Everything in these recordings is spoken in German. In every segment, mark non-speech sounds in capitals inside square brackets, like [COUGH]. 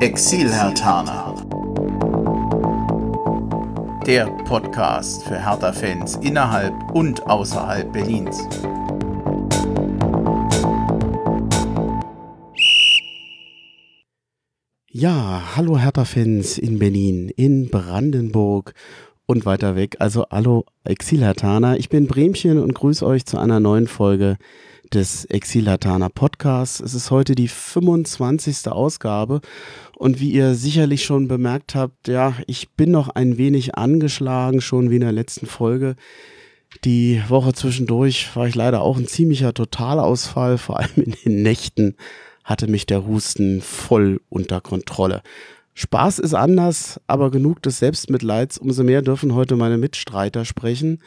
Exil-Hertaner. Der Podcast für Hertha-Fans innerhalb und außerhalb Berlins. Ja, hallo Hertha-Fans in Berlin, in Brandenburg und weiter weg. Also hallo Exil-Hertaner. Ich bin Bremchen und grüße euch zu einer neuen Folge des Exilataner Podcasts. Es ist heute die 25. Ausgabe und wie ihr sicherlich schon bemerkt habt, ja, ich bin noch ein wenig angeschlagen, schon wie in der letzten Folge. Die Woche zwischendurch war ich leider auch ein ziemlicher Totalausfall, vor allem in den Nächten hatte mich der Husten voll unter Kontrolle. Spaß ist anders, aber genug des Selbstmitleids. Umso mehr dürfen heute meine Mitstreiter sprechen.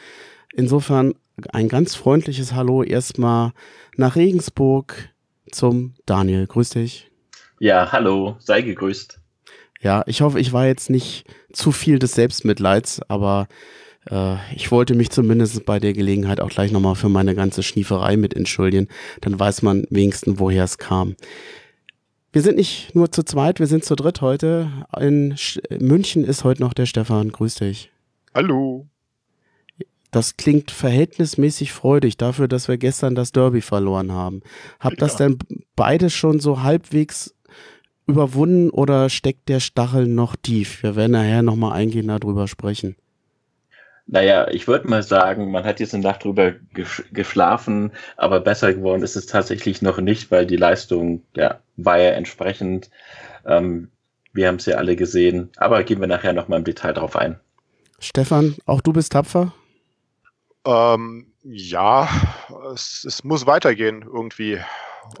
Insofern ein ganz freundliches Hallo erstmal nach Regensburg zum Daniel. Grüß dich. Ja, hallo, sei gegrüßt. Ja, ich hoffe, ich war jetzt nicht zu viel des Selbstmitleids, aber äh, ich wollte mich zumindest bei der Gelegenheit auch gleich nochmal für meine ganze Schnieferei mit entschuldigen. Dann weiß man wenigstens, woher es kam. Wir sind nicht nur zu zweit, wir sind zu dritt heute. In München ist heute noch der Stefan. Grüß dich. Hallo. Das klingt verhältnismäßig freudig dafür, dass wir gestern das Derby verloren haben. Habt ja. das denn beide schon so halbwegs überwunden oder steckt der Stachel noch tief? Wir werden nachher nochmal eingehen darüber sprechen. Naja, ich würde mal sagen, man hat jetzt eine Nacht drüber geschlafen, aber besser geworden ist es tatsächlich noch nicht, weil die Leistung ja, war ja entsprechend. Ähm, wir haben es ja alle gesehen, aber gehen wir nachher nochmal im Detail drauf ein. Stefan, auch du bist tapfer? Ähm, ja, es, es, muss weitergehen irgendwie.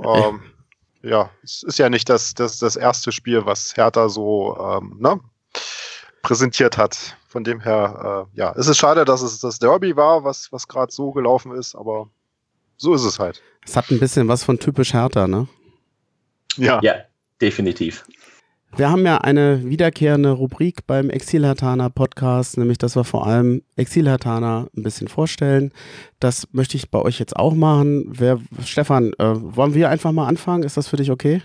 Ähm, ja, es ist ja nicht das, das, das erste Spiel, was Hertha so ähm, ne, präsentiert hat. Von dem her, äh, ja, es ist schade, dass es das Derby war, was, was gerade so gelaufen ist, aber so ist es halt. Es hat ein bisschen was von typisch Hertha, ne? Ja. Ja, definitiv. Wir haben ja eine wiederkehrende Rubrik beim Exilhatana Podcast, nämlich dass wir vor allem Exilhatana ein bisschen vorstellen. Das möchte ich bei euch jetzt auch machen. Wer, Stefan, äh, wollen wir einfach mal anfangen? Ist das für dich okay?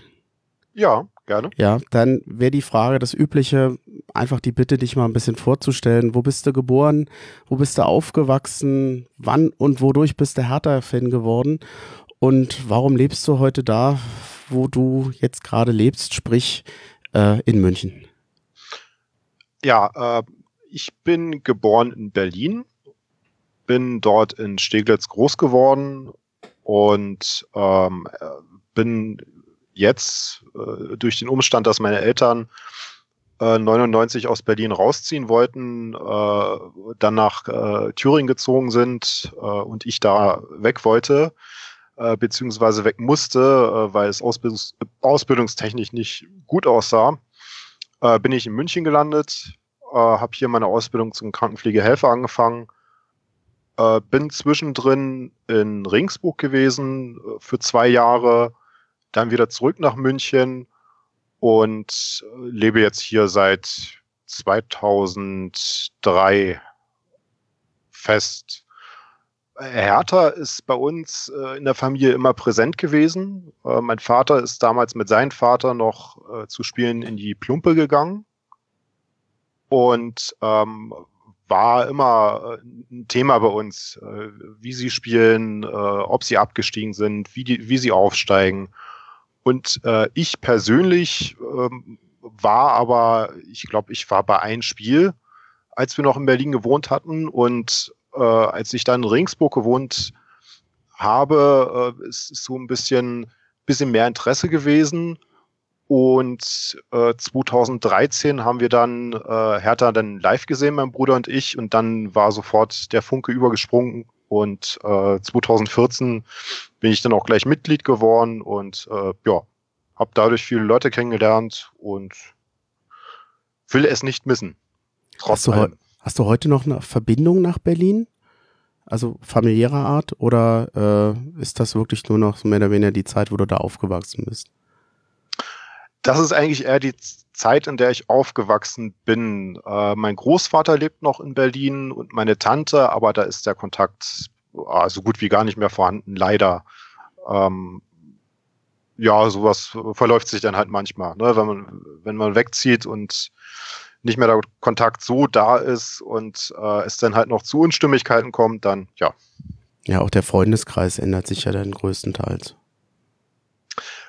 Ja, gerne. Ja, dann wäre die Frage, das Übliche, einfach die Bitte, dich mal ein bisschen vorzustellen. Wo bist du geboren? Wo bist du aufgewachsen? Wann und wodurch bist du Hertha-Fan geworden? Und warum lebst du heute da, wo du jetzt gerade lebst? Sprich, äh, in München? Ja, äh, ich bin geboren in Berlin, bin dort in Steglitz groß geworden und ähm, bin jetzt äh, durch den Umstand, dass meine Eltern äh, 99 aus Berlin rausziehen wollten, äh, dann nach äh, Thüringen gezogen sind äh, und ich da weg wollte, äh, beziehungsweise weg musste, äh, weil es Ausbildungs ausbildungstechnisch nicht gut aussah, äh, bin ich in München gelandet, äh, habe hier meine Ausbildung zum Krankenpflegehelfer angefangen, äh, bin zwischendrin in Ringsburg gewesen äh, für zwei Jahre, dann wieder zurück nach München und äh, lebe jetzt hier seit 2003 fest. Hertha ist bei uns äh, in der Familie immer präsent gewesen. Äh, mein Vater ist damals mit seinem Vater noch äh, zu spielen in die Plumpe gegangen und ähm, war immer äh, ein Thema bei uns, äh, wie sie spielen, äh, ob sie abgestiegen sind, wie, die, wie sie aufsteigen. Und ich persönlich ähm, war aber, ich glaube, ich war bei einem Spiel, als wir noch in Berlin gewohnt hatten und äh, als ich dann in Ringsburg gewohnt habe, äh, ist, ist so ein bisschen, bisschen mehr Interesse gewesen. Und äh, 2013 haben wir dann äh, Hertha dann live gesehen, mein Bruder und ich, und dann war sofort der Funke übergesprungen. Und äh, 2014 bin ich dann auch gleich Mitglied geworden und äh, ja, habe dadurch viele Leute kennengelernt und will es nicht missen. Trotz hast, du hast du heute noch eine Verbindung nach Berlin? Also familiärer Art oder äh, ist das wirklich nur noch mehr oder weniger die Zeit, wo du da aufgewachsen bist? Das ist eigentlich eher die Zeit, in der ich aufgewachsen bin. Äh, mein Großvater lebt noch in Berlin und meine Tante, aber da ist der Kontakt äh, so gut wie gar nicht mehr vorhanden, leider. Ähm, ja, sowas verläuft sich dann halt manchmal, ne? wenn man wenn man wegzieht und nicht mehr der Kontakt so da ist und äh, es dann halt noch zu Unstimmigkeiten kommt, dann ja. Ja, auch der Freundeskreis ändert sich ja dann größtenteils.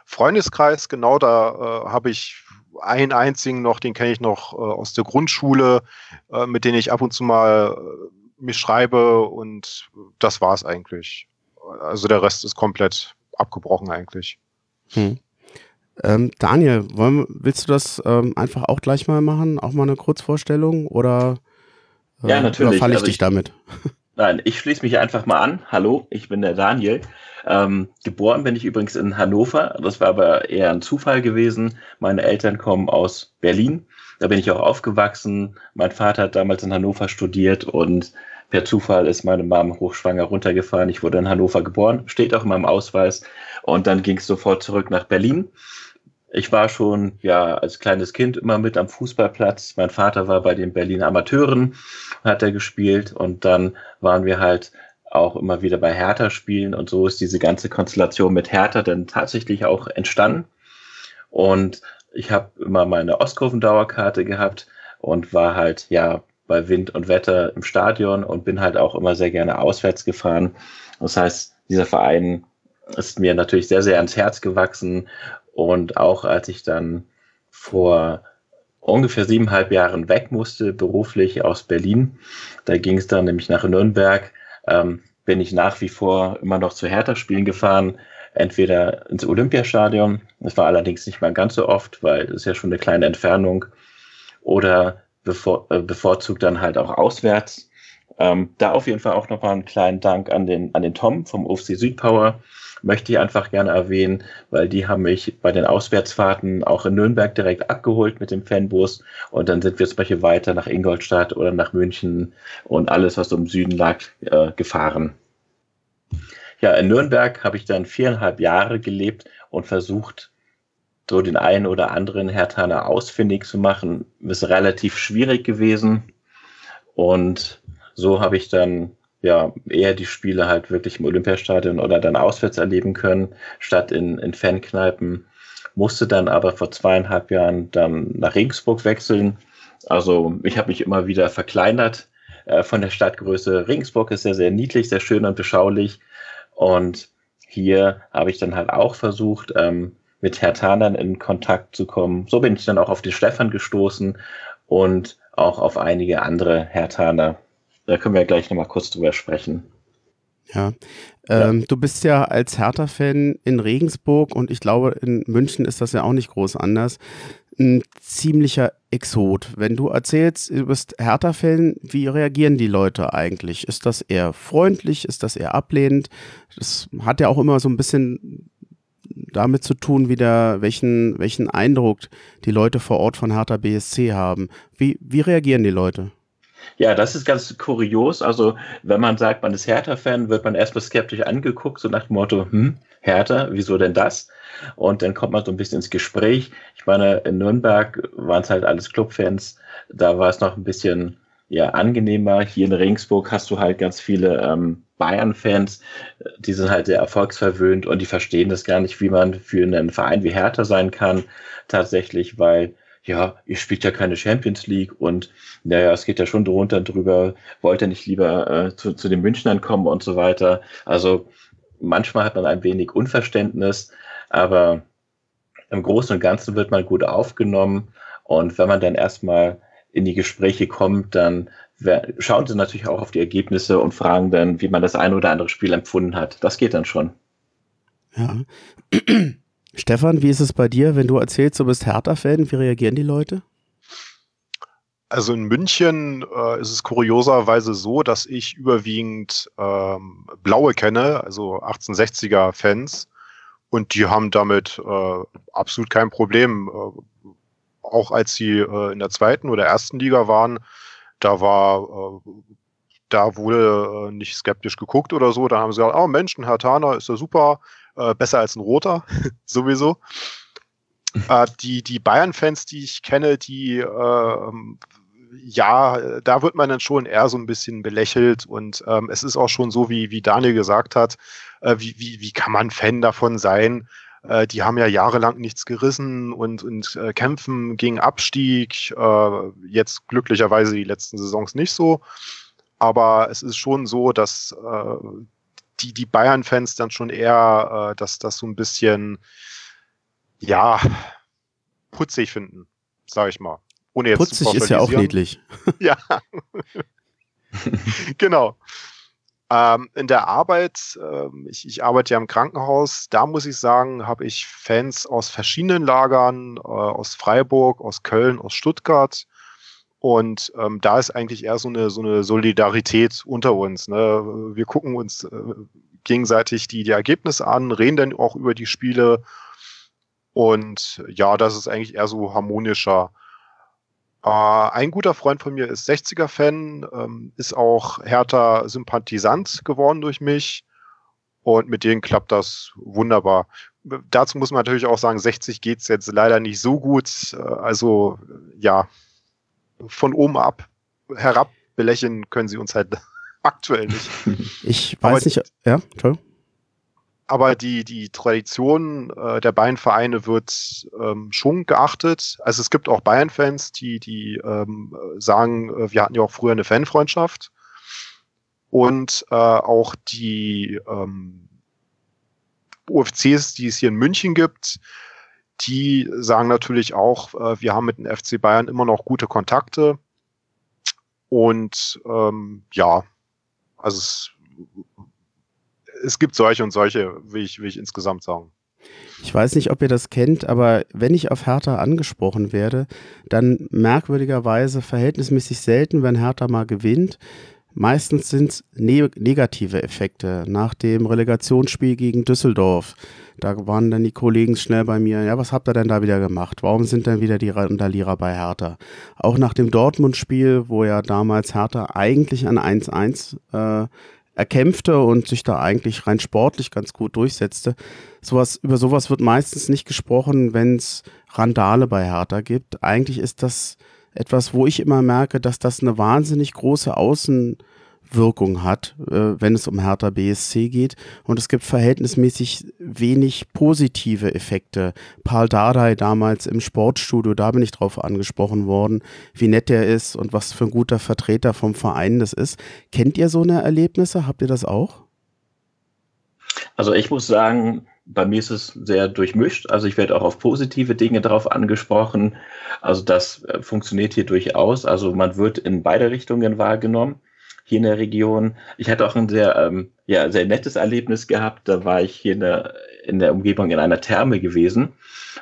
Freundeskreis, genau, da äh, habe ich einen einzigen noch, den kenne ich noch äh, aus der Grundschule, äh, mit dem ich ab und zu mal äh, mich schreibe und das war es eigentlich. Also der Rest ist komplett abgebrochen eigentlich. Hm. Ähm, Daniel, wollen, willst du das ähm, einfach auch gleich mal machen? Auch mal eine Kurzvorstellung oder äh, ja, natürlich. falle ich also dich ich, damit? [LAUGHS] Nein, ich schließe mich einfach mal an. Hallo, ich bin der Daniel. Ähm, geboren bin ich übrigens in Hannover. Das war aber eher ein Zufall gewesen. Meine Eltern kommen aus Berlin. Da bin ich auch aufgewachsen. Mein Vater hat damals in Hannover studiert und per Zufall ist meine Mom hochschwanger runtergefahren. Ich wurde in Hannover geboren, steht auch in meinem Ausweis. Und dann ging es sofort zurück nach Berlin. Ich war schon ja als kleines Kind immer mit am Fußballplatz. Mein Vater war bei den Berliner Amateuren, hat er gespielt und dann waren wir halt auch immer wieder bei Hertha spielen und so ist diese ganze Konstellation mit Hertha dann tatsächlich auch entstanden. Und ich habe immer meine Ostkurven-Dauerkarte gehabt und war halt ja bei Wind und Wetter im Stadion und bin halt auch immer sehr gerne auswärts gefahren. Das heißt, dieser Verein ist mir natürlich sehr, sehr ans Herz gewachsen. Und auch als ich dann vor ungefähr siebeneinhalb Jahren weg musste, beruflich aus Berlin, da ging es dann nämlich nach Nürnberg, ähm, bin ich nach wie vor immer noch zu Hertha-Spielen gefahren, entweder ins Olympiastadion, das war allerdings nicht mal ganz so oft, weil es ja schon eine kleine Entfernung, oder bevor, äh, bevorzugt dann halt auch auswärts. Ähm, da auf jeden Fall auch nochmal einen kleinen Dank an den, an den Tom vom UFC Südpower. Möchte ich einfach gerne erwähnen, weil die haben mich bei den Auswärtsfahrten auch in Nürnberg direkt abgeholt mit dem Fanbus und dann sind wir zum Beispiel weiter nach Ingolstadt oder nach München und alles, was so im Süden lag, äh, gefahren. Ja, in Nürnberg habe ich dann viereinhalb Jahre gelebt und versucht, so den einen oder anderen Hertaner ausfindig zu machen, ist relativ schwierig gewesen. Und so habe ich dann ja eher die Spiele halt wirklich im Olympiastadion oder dann auswärts erleben können, statt in, in Fankneipen. Musste dann aber vor zweieinhalb Jahren dann nach Regensburg wechseln. Also ich habe mich immer wieder verkleinert äh, von der Stadtgröße. Regensburg ist sehr, sehr niedlich, sehr schön und beschaulich. Und hier habe ich dann halt auch versucht, ähm, mit Hertanern in Kontakt zu kommen. So bin ich dann auch auf den Stefan gestoßen und auch auf einige andere Hertaner. Da können wir gleich nochmal kurz drüber sprechen. Ja. Ähm, ja. Du bist ja als Hertha-Fan in Regensburg und ich glaube, in München ist das ja auch nicht groß anders. Ein ziemlicher Exot. Wenn du erzählst, du bist Hertha-Fan, wie reagieren die Leute eigentlich? Ist das eher freundlich? Ist das eher ablehnend? Das hat ja auch immer so ein bisschen damit zu tun, wieder welchen, welchen Eindruck die Leute vor Ort von Hertha BSC haben. Wie, wie reagieren die Leute? Ja, das ist ganz kurios. Also, wenn man sagt, man ist Hertha-Fan, wird man erstmal skeptisch angeguckt, so nach dem Motto, hm, Hertha, wieso denn das? Und dann kommt man so ein bisschen ins Gespräch. Ich meine, in Nürnberg waren es halt alles Clubfans. Da war es noch ein bisschen ja, angenehmer. Hier in Regensburg hast du halt ganz viele ähm, Bayern-Fans, die sind halt sehr erfolgsverwöhnt und die verstehen das gar nicht, wie man für einen Verein wie Hertha sein kann, tatsächlich, weil ja, ihr spielt ja keine Champions League und naja, es geht ja schon drunter drüber, wollt ihr nicht lieber äh, zu, zu den Münchnern kommen und so weiter. Also manchmal hat man ein wenig Unverständnis, aber im Großen und Ganzen wird man gut aufgenommen und wenn man dann erstmal in die Gespräche kommt, dann schauen sie natürlich auch auf die Ergebnisse und fragen dann, wie man das eine oder andere Spiel empfunden hat. Das geht dann schon. Ja. [CLEARS THROAT] Stefan, wie ist es bei dir, wenn du erzählst, du bist Hertha-Fan? Wie reagieren die Leute? Also in München äh, ist es kurioserweise so, dass ich überwiegend ähm, Blaue kenne, also 1860er-Fans. Und die haben damit äh, absolut kein Problem. Äh, auch als sie äh, in der zweiten oder ersten Liga waren, da war, äh, da wurde äh, nicht skeptisch geguckt oder so. Da haben sie gesagt, oh Mensch, ein Hertaner ist ja super, äh, besser als ein Roter, [LAUGHS] sowieso. Die die Bayern-Fans, die ich kenne, die ja, da wird man dann schon eher so ein bisschen belächelt und ähm, es ist auch schon so, wie, wie Daniel gesagt hat, wie, wie, wie kann man Fan davon sein? Äh, die haben ja jahrelang nichts gerissen und, und äh, kämpfen gegen Abstieg. Äh, jetzt glücklicherweise die letzten Saisons nicht so. Aber es ist schon so, dass äh, die, die Bayern-Fans dann schon eher, äh, dass das so ein bisschen, ja, putzig finden, sage ich mal. Ohne jetzt putzig ist ja auch niedlich. [LAUGHS] ja. [LAUGHS] genau. Ähm, in der Arbeit, ähm, ich, ich, arbeite ja im Krankenhaus, da muss ich sagen, habe ich Fans aus verschiedenen Lagern, äh, aus Freiburg, aus Köln, aus Stuttgart. Und ähm, da ist eigentlich eher so eine, so eine Solidarität unter uns. Ne? Wir gucken uns äh, gegenseitig die, die Ergebnisse an, reden dann auch über die Spiele. Und ja, das ist eigentlich eher so harmonischer. Äh, ein guter Freund von mir ist 60er-Fan, ähm, ist auch härter Sympathisant geworden durch mich. Und mit denen klappt das wunderbar. Dazu muss man natürlich auch sagen, 60 geht's jetzt leider nicht so gut. Äh, also ja, von oben ab herab belächeln können sie uns halt [LAUGHS] aktuell nicht. Ich weiß Aber, nicht, ja, toll aber die, die Tradition äh, der beiden Vereine wird ähm, schon geachtet. Also es gibt auch Bayern-Fans, die, die ähm, sagen, äh, wir hatten ja auch früher eine Fanfreundschaft. Und äh, auch die ähm, UFCs, die es hier in München gibt, die sagen natürlich auch, äh, wir haben mit dem FC Bayern immer noch gute Kontakte. Und ähm, ja, also es es gibt solche und solche, will ich, will ich insgesamt sagen. Ich weiß nicht, ob ihr das kennt, aber wenn ich auf Hertha angesprochen werde, dann merkwürdigerweise verhältnismäßig selten, wenn Hertha mal gewinnt. Meistens sind es ne negative Effekte. Nach dem Relegationsspiel gegen Düsseldorf, da waren dann die Kollegen schnell bei mir, ja, was habt ihr denn da wieder gemacht? Warum sind dann wieder die Randalierer bei Hertha? Auch nach dem Dortmund-Spiel, wo ja damals Hertha eigentlich an 1-1 äh, erkämpfte und sich da eigentlich rein sportlich ganz gut durchsetzte. Sowas, über sowas wird meistens nicht gesprochen, wenn es Randale bei Hertha gibt. Eigentlich ist das etwas, wo ich immer merke, dass das eine wahnsinnig große Außen- Wirkung hat, äh, wenn es um Hertha BSC geht. Und es gibt verhältnismäßig wenig positive Effekte. Paul Dardai damals im Sportstudio, da bin ich drauf angesprochen worden, wie nett der ist und was für ein guter Vertreter vom Verein das ist. Kennt ihr so eine Erlebnisse? Habt ihr das auch? Also ich muss sagen, bei mir ist es sehr durchmischt. Also ich werde auch auf positive Dinge drauf angesprochen. Also das äh, funktioniert hier durchaus. Also man wird in beide Richtungen wahrgenommen hier in der Region. Ich hatte auch ein sehr, ähm, ja, sehr nettes Erlebnis gehabt. Da war ich hier in der, in der Umgebung in einer Therme gewesen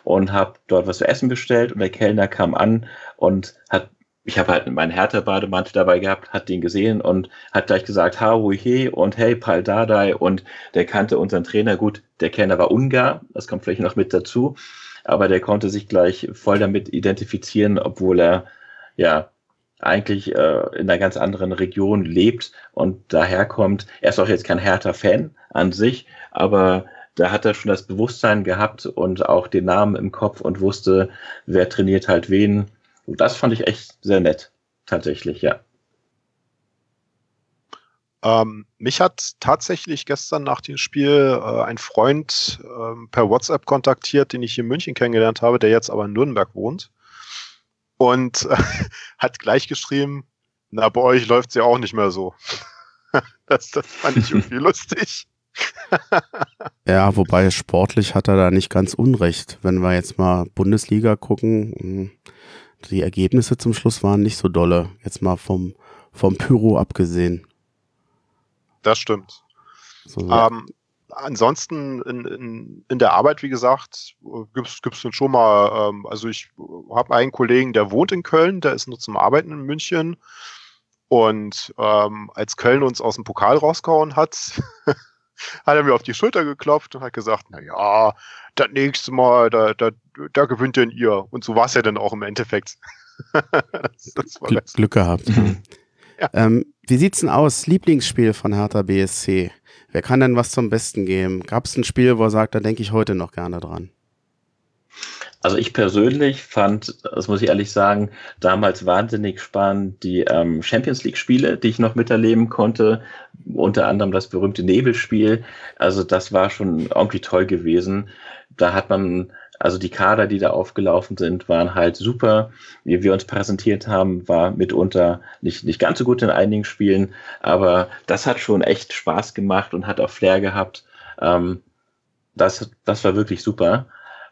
und habe dort was zu essen bestellt und der Kellner kam an und hat ich habe halt meinen Hertha-Bademantel dabei gehabt, hat den gesehen und hat gleich gesagt, ha, he und hey, Pal Dardai und der kannte unseren Trainer gut. Der Kellner war Ungar, das kommt vielleicht noch mit dazu, aber der konnte sich gleich voll damit identifizieren, obwohl er ja eigentlich äh, in einer ganz anderen Region lebt und daherkommt. Er ist auch jetzt kein härter Fan an sich, aber da hat er schon das Bewusstsein gehabt und auch den Namen im Kopf und wusste, wer trainiert halt wen. Und das fand ich echt sehr nett, tatsächlich, ja. Ähm, mich hat tatsächlich gestern nach dem Spiel äh, ein Freund äh, per WhatsApp kontaktiert, den ich hier in München kennengelernt habe, der jetzt aber in Nürnberg wohnt und äh, [LAUGHS] hat gleich geschrieben, na, bei euch läuft's ja auch nicht mehr so. [LAUGHS] das, das fand ich irgendwie [LAUGHS] lustig. ja, wobei sportlich hat er da nicht ganz unrecht. Wenn wir jetzt mal Bundesliga gucken, hm, die Ergebnisse zum Schluss waren nicht so dolle. Jetzt mal vom, vom Pyro abgesehen. Das stimmt. So, ja. ähm, ansonsten in, in, in der Arbeit, wie gesagt, gibt's gibt's dann schon mal, ähm, also ich habe einen Kollegen, der wohnt in Köln, der ist nur zum Arbeiten in München. Und ähm, als Köln uns aus dem Pokal rausgehauen hat, [LAUGHS] hat er mir auf die Schulter geklopft und hat gesagt, na ja, das nächste Mal, da, da, da gewinnt denn ihr. Und so war es ja dann auch im Endeffekt. [LAUGHS] das, das Gl Glück gehabt. ja. ähm, wie sieht's denn aus? Lieblingsspiel von Hertha BSC? Wer kann denn was zum Besten geben? Gab es ein Spiel, wo er sagt, da denke ich heute noch gerne dran? Also ich persönlich fand, das muss ich ehrlich sagen, damals wahnsinnig spannend die ähm, Champions League-Spiele, die ich noch miterleben konnte. Unter anderem das berühmte Nebelspiel. Also das war schon irgendwie toll gewesen. Da hat man, also die Kader, die da aufgelaufen sind, waren halt super. Wie wir uns präsentiert haben, war mitunter nicht, nicht ganz so gut in einigen Spielen, aber das hat schon echt Spaß gemacht und hat auch Flair gehabt. Ähm, das, das war wirklich super.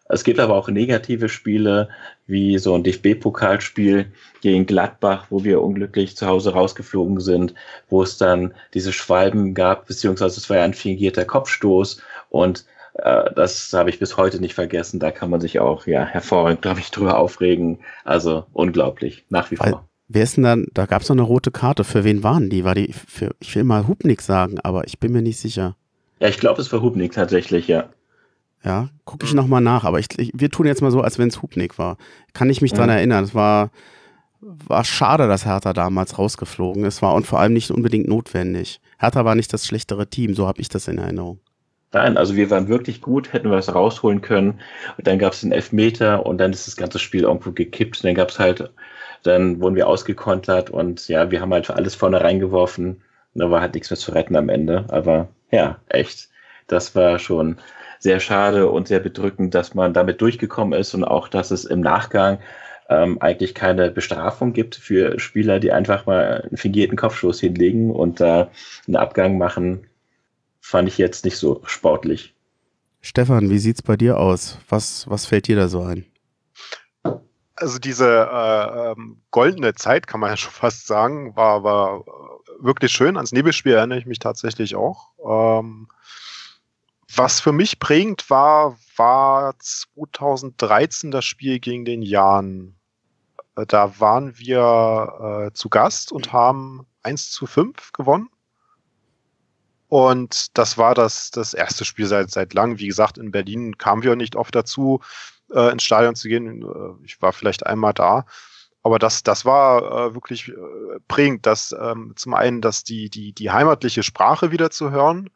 Es gibt aber auch negative Spiele, wie so ein DFB-Pokalspiel gegen Gladbach, wo wir unglücklich zu Hause rausgeflogen sind, wo es dann diese Schwalben gab, beziehungsweise es war ja ein fingierter Kopfstoß und äh, das habe ich bis heute nicht vergessen. Da kann man sich auch ja hervorragend, glaube ich, drüber aufregen. Also unglaublich, nach wie vor. Wer ist denn dann, da gab es noch eine rote Karte. Für wen waren die? War die für, ich will mal Hubnik sagen, aber ich bin mir nicht sicher. Ja, ich glaube, es war Hubnik tatsächlich, ja. Ja, gucke ich nochmal nach, aber ich, ich, wir tun jetzt mal so, als wenn es Hubnik war. Kann ich mich mhm. dran erinnern. Es war, war schade, dass Hertha damals rausgeflogen ist, war und vor allem nicht unbedingt notwendig. Hertha war nicht das schlechtere Team, so habe ich das in Erinnerung. Nein, also wir waren wirklich gut, hätten wir was rausholen können. Und dann gab es den Elfmeter und dann ist das ganze Spiel irgendwo gekippt. Und dann gab es halt, dann wurden wir ausgekontert und ja, wir haben halt alles vorne reingeworfen. Und da war halt nichts mehr zu retten am Ende. Aber ja, echt, das war schon sehr schade und sehr bedrückend, dass man damit durchgekommen ist und auch, dass es im Nachgang ähm, eigentlich keine Bestrafung gibt für Spieler, die einfach mal einen fingierten Kopfstoß hinlegen und da äh, einen Abgang machen, fand ich jetzt nicht so sportlich. Stefan, wie sieht's bei dir aus? Was, was fällt dir da so ein? Also diese äh, ähm, goldene Zeit, kann man ja [LAUGHS] schon fast sagen, war, war wirklich schön. Ans Nebelspiel erinnere ich mich tatsächlich auch. Ähm, was für mich prägend war, war 2013 das Spiel gegen den Jan. Äh, da waren wir äh, zu Gast und haben 1 zu 5 gewonnen. Und das war das, das erste Spiel seit, seit langem. Wie gesagt, in Berlin kamen wir nicht oft dazu, äh, ins Stadion zu gehen. Äh, ich war vielleicht einmal da. Aber das, das war äh, wirklich äh, prägend, dass ähm, zum einen, dass die, die, die heimatliche Sprache wieder zu hören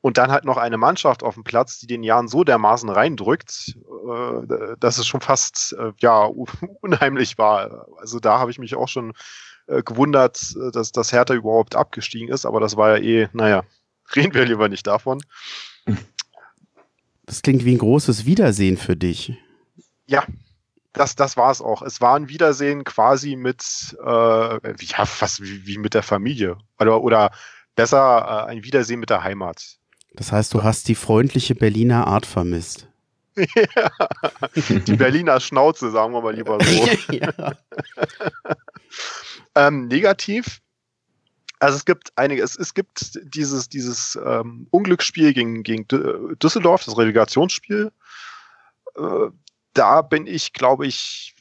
und dann halt noch eine Mannschaft auf dem Platz, die den Jahren so dermaßen reindrückt, äh, dass es schon fast äh, ja [LAUGHS] unheimlich war. Also da habe ich mich auch schon äh, gewundert, dass das Hertha überhaupt abgestiegen ist, aber das war ja eh, naja, [LAUGHS] reden wir lieber nicht davon. Das klingt wie ein großes Wiedersehen für dich. Ja, das, das war es auch. Es war ein Wiedersehen quasi mit, äh, ja, fast wie, wie mit der Familie. Oder, oder besser äh, ein Wiedersehen mit der Heimat. Das heißt, du hast die freundliche Berliner Art vermisst. ja, [LAUGHS] die Berliner Schnauze, sagen wir mal lieber so. [LAUGHS] ähm, negativ. Also es gibt einige, es, es gibt dieses, dieses ähm, Unglücksspiel gegen, gegen Düsseldorf, das Relegationsspiel. Äh, da bin ich, glaube ich,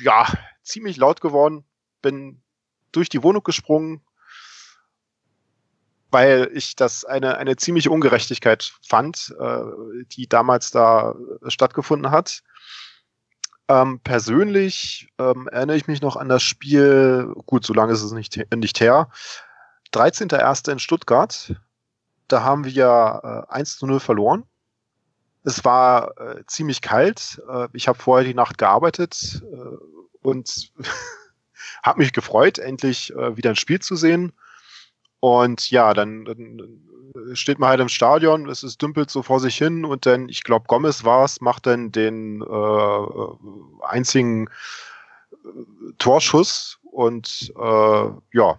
ja, ziemlich laut geworden, bin durch die Wohnung gesprungen, weil ich das eine, eine ziemliche Ungerechtigkeit fand, äh, die damals da stattgefunden hat. Ähm, persönlich ähm, erinnere ich mich noch an das Spiel, gut, so lange ist es nicht, nicht her, 13.01. in Stuttgart. Da haben wir äh, 1 zu 0 verloren. Es war äh, ziemlich kalt. Äh, ich habe vorher die Nacht gearbeitet äh, und [LAUGHS] habe mich gefreut, endlich äh, wieder ein Spiel zu sehen. Und ja, dann, dann, steht man halt im Stadion, es ist dümpelt so vor sich hin und dann, ich glaube, Gomez war es, macht dann den äh, einzigen Torschuss und äh, ja,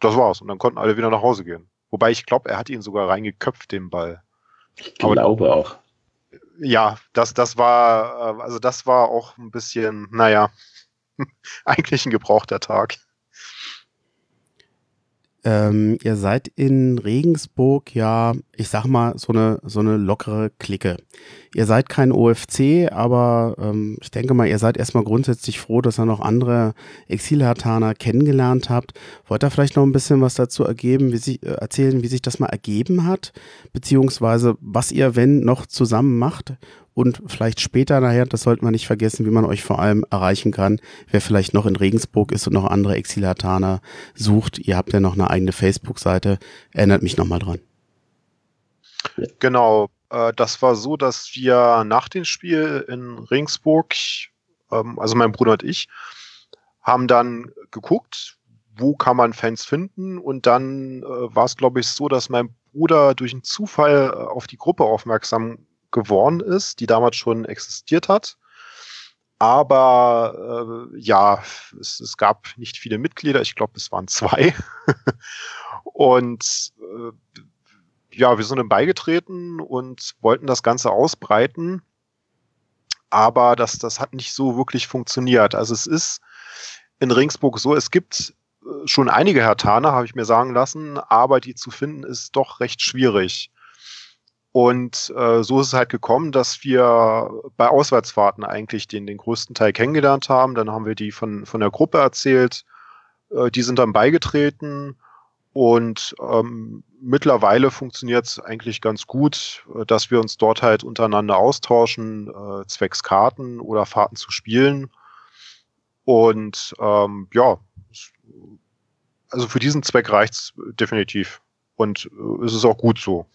das war's. Und dann konnten alle wieder nach Hause gehen. Wobei ich glaube, er hat ihn sogar reingeköpft, den Ball. Ich glaube Aber, auch. Ja, das, das war, äh, also das war auch ein bisschen, naja, [LAUGHS] eigentlich ein gebrauchter Tag. Ähm, ihr seid in Regensburg ja, ich sag mal, so eine, so eine lockere Clique. Ihr seid kein OFC, aber ähm, ich denke mal, ihr seid erstmal grundsätzlich froh, dass ihr noch andere Exilhartaner kennengelernt habt. Wollt ihr vielleicht noch ein bisschen was dazu ergeben, wie sich, äh, erzählen, wie sich das mal ergeben hat? Beziehungsweise, was ihr, wenn, noch zusammen macht? Und vielleicht später nachher, das sollte man nicht vergessen, wie man euch vor allem erreichen kann, wer vielleicht noch in Regensburg ist und noch andere Exilataner sucht. Ihr habt ja noch eine eigene Facebook-Seite. Erinnert mich nochmal dran. Genau. Äh, das war so, dass wir nach dem Spiel in Ringsburg, ähm, also mein Bruder und ich, haben dann geguckt, wo kann man Fans finden und dann äh, war es, glaube ich, so, dass mein Bruder durch einen Zufall äh, auf die Gruppe aufmerksam geworden ist, die damals schon existiert hat. Aber äh, ja, es, es gab nicht viele Mitglieder, ich glaube, es waren zwei. [LAUGHS] und äh, ja, wir sind dann beigetreten und wollten das Ganze ausbreiten. Aber das, das hat nicht so wirklich funktioniert. Also es ist in Ringsburg so, es gibt äh, schon einige Hertaner, habe ich mir sagen lassen, aber die zu finden ist doch recht schwierig. Und äh, so ist es halt gekommen, dass wir bei Auswärtsfahrten eigentlich den, den größten Teil kennengelernt haben. Dann haben wir die von, von der Gruppe erzählt. Äh, die sind dann beigetreten. Und ähm, mittlerweile funktioniert es eigentlich ganz gut, äh, dass wir uns dort halt untereinander austauschen, äh, zwecks Karten oder Fahrten zu spielen. Und ähm, ja, also für diesen Zweck reicht's definitiv. Und äh, es ist auch gut so.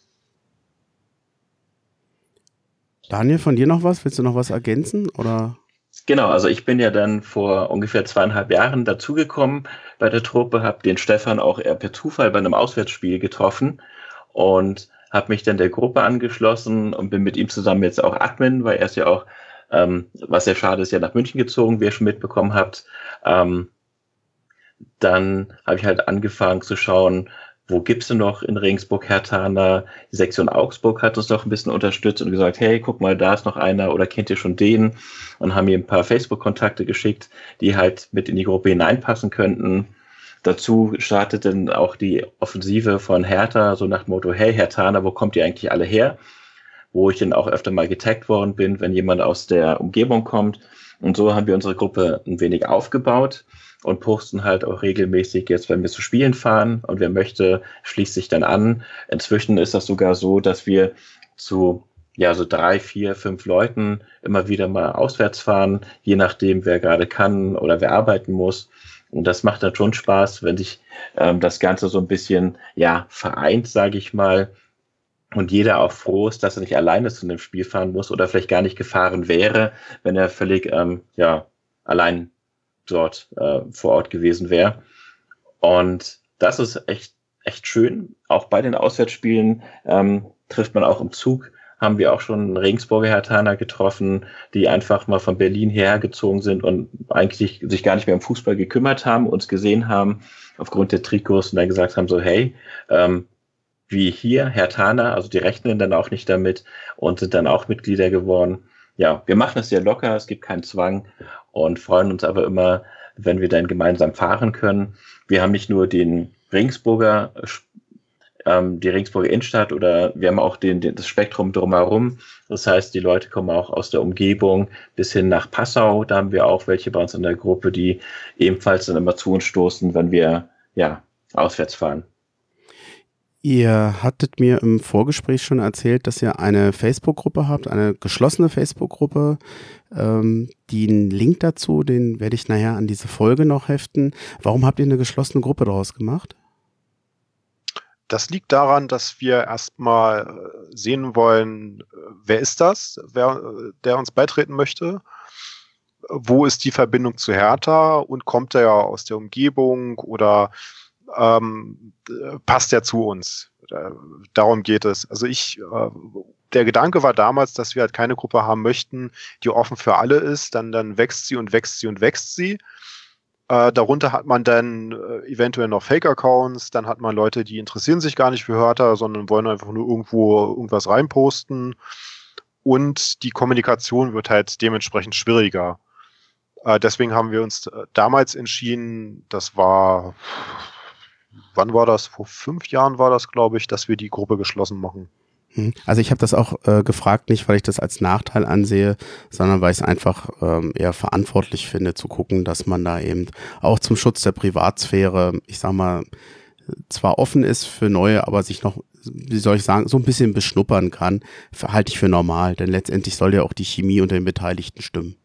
Daniel, von dir noch was? Willst du noch was ergänzen? Oder? Genau, also ich bin ja dann vor ungefähr zweieinhalb Jahren dazugekommen bei der Truppe, habe den Stefan auch eher per Zufall bei einem Auswärtsspiel getroffen und habe mich dann der Gruppe angeschlossen und bin mit ihm zusammen jetzt auch Admin, weil er ist ja auch, ähm, was sehr schade ist, ja nach München gezogen, wie ihr schon mitbekommen habt. Ähm, dann habe ich halt angefangen zu schauen, wo gibt's denn noch in Regensburg Hertaner? Die Sektion Augsburg hat uns doch ein bisschen unterstützt und gesagt, hey, guck mal, da ist noch einer oder kennt ihr schon den? Und haben mir ein paar Facebook-Kontakte geschickt, die halt mit in die Gruppe hineinpassen könnten. Dazu startet dann auch die Offensive von Hertha, so nach dem Motto, hey Hertaner, wo kommt ihr eigentlich alle her? Wo ich dann auch öfter mal getaggt worden bin, wenn jemand aus der Umgebung kommt. Und so haben wir unsere Gruppe ein wenig aufgebaut und posten halt auch regelmäßig jetzt, wenn wir zu Spielen fahren und wer möchte, schließt sich dann an. Inzwischen ist das sogar so, dass wir zu ja, so drei, vier, fünf Leuten immer wieder mal auswärts fahren, je nachdem, wer gerade kann oder wer arbeiten muss. Und das macht dann schon Spaß, wenn sich ähm, das Ganze so ein bisschen, ja, vereint, sage ich mal. Und jeder auch froh ist, dass er nicht alleine zu einem Spiel fahren muss oder vielleicht gar nicht gefahren wäre, wenn er völlig, ähm, ja, allein dort äh, vor Ort gewesen wäre. Und das ist echt, echt schön. Auch bei den Auswärtsspielen ähm, trifft man auch im Zug. Haben wir auch schon Regensburger Hertaner getroffen, die einfach mal von Berlin hergezogen sind und eigentlich sich gar nicht mehr um Fußball gekümmert haben, uns gesehen haben aufgrund der Trikots und dann gesagt haben so, hey, ähm, wie hier, Hertaner, also die rechnen dann auch nicht damit und sind dann auch Mitglieder geworden. Ja, wir machen es sehr locker, es gibt keinen Zwang und freuen uns aber immer, wenn wir dann gemeinsam fahren können. Wir haben nicht nur den Ringsburger, ähm, die Ringsburger Innenstadt oder wir haben auch den, den, das Spektrum drumherum. Das heißt, die Leute kommen auch aus der Umgebung bis hin nach Passau. Da haben wir auch welche bei uns in der Gruppe, die ebenfalls dann immer zu uns stoßen, wenn wir ja auswärts fahren. Ihr hattet mir im Vorgespräch schon erzählt, dass ihr eine Facebook-Gruppe habt, eine geschlossene Facebook-Gruppe. Ähm, den Link dazu, den werde ich nachher an diese Folge noch heften. Warum habt ihr eine geschlossene Gruppe daraus gemacht? Das liegt daran, dass wir erstmal äh, sehen wollen, äh, wer ist das, wer, der uns beitreten möchte. Wo ist die Verbindung zu Hertha und kommt er ja aus der Umgebung oder ähm, passt ja zu uns. Darum geht es. Also ich, äh, der Gedanke war damals, dass wir halt keine Gruppe haben möchten, die offen für alle ist. Dann, dann wächst sie und wächst sie und wächst sie. Äh, darunter hat man dann äh, eventuell noch Fake-Accounts, dann hat man Leute, die interessieren sich gar nicht für Hörter, sondern wollen einfach nur irgendwo irgendwas reinposten. Und die Kommunikation wird halt dementsprechend schwieriger. Äh, deswegen haben wir uns äh, damals entschieden, das war wann war das? Vor fünf Jahren war das, glaube ich, dass wir die Gruppe geschlossen machen. Hm. Also ich habe das auch äh, gefragt, nicht weil ich das als Nachteil ansehe, sondern weil ich es einfach ähm, eher verantwortlich finde, zu gucken, dass man da eben auch zum Schutz der Privatsphäre, ich sag mal, zwar offen ist für neue, aber sich noch, wie soll ich sagen, so ein bisschen beschnuppern kann, halte ich für normal, denn letztendlich soll ja auch die Chemie unter den Beteiligten stimmen.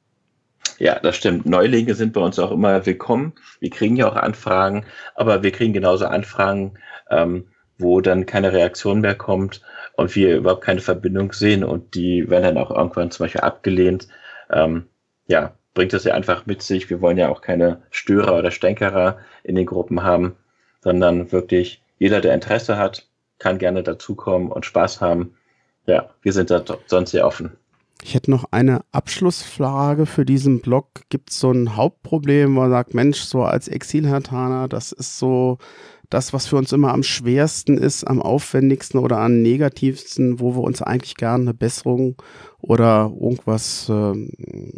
Ja, das stimmt. Neulinge sind bei uns auch immer willkommen. Wir kriegen ja auch Anfragen, aber wir kriegen genauso Anfragen, ähm, wo dann keine Reaktion mehr kommt und wir überhaupt keine Verbindung sehen und die werden dann auch irgendwann zum Beispiel abgelehnt. Ähm, ja, bringt das ja einfach mit sich. Wir wollen ja auch keine Störer oder Stänkerer in den Gruppen haben, sondern wirklich jeder, der Interesse hat, kann gerne dazukommen und Spaß haben. Ja, wir sind da sonst sehr offen. Ich hätte noch eine Abschlussfrage für diesen Blog. Gibt es so ein Hauptproblem, wo man sagt, Mensch, so als Exilhartaner, das ist so das, was für uns immer am schwersten ist, am aufwendigsten oder am negativsten, wo wir uns eigentlich gerne eine Besserung oder irgendwas, äh,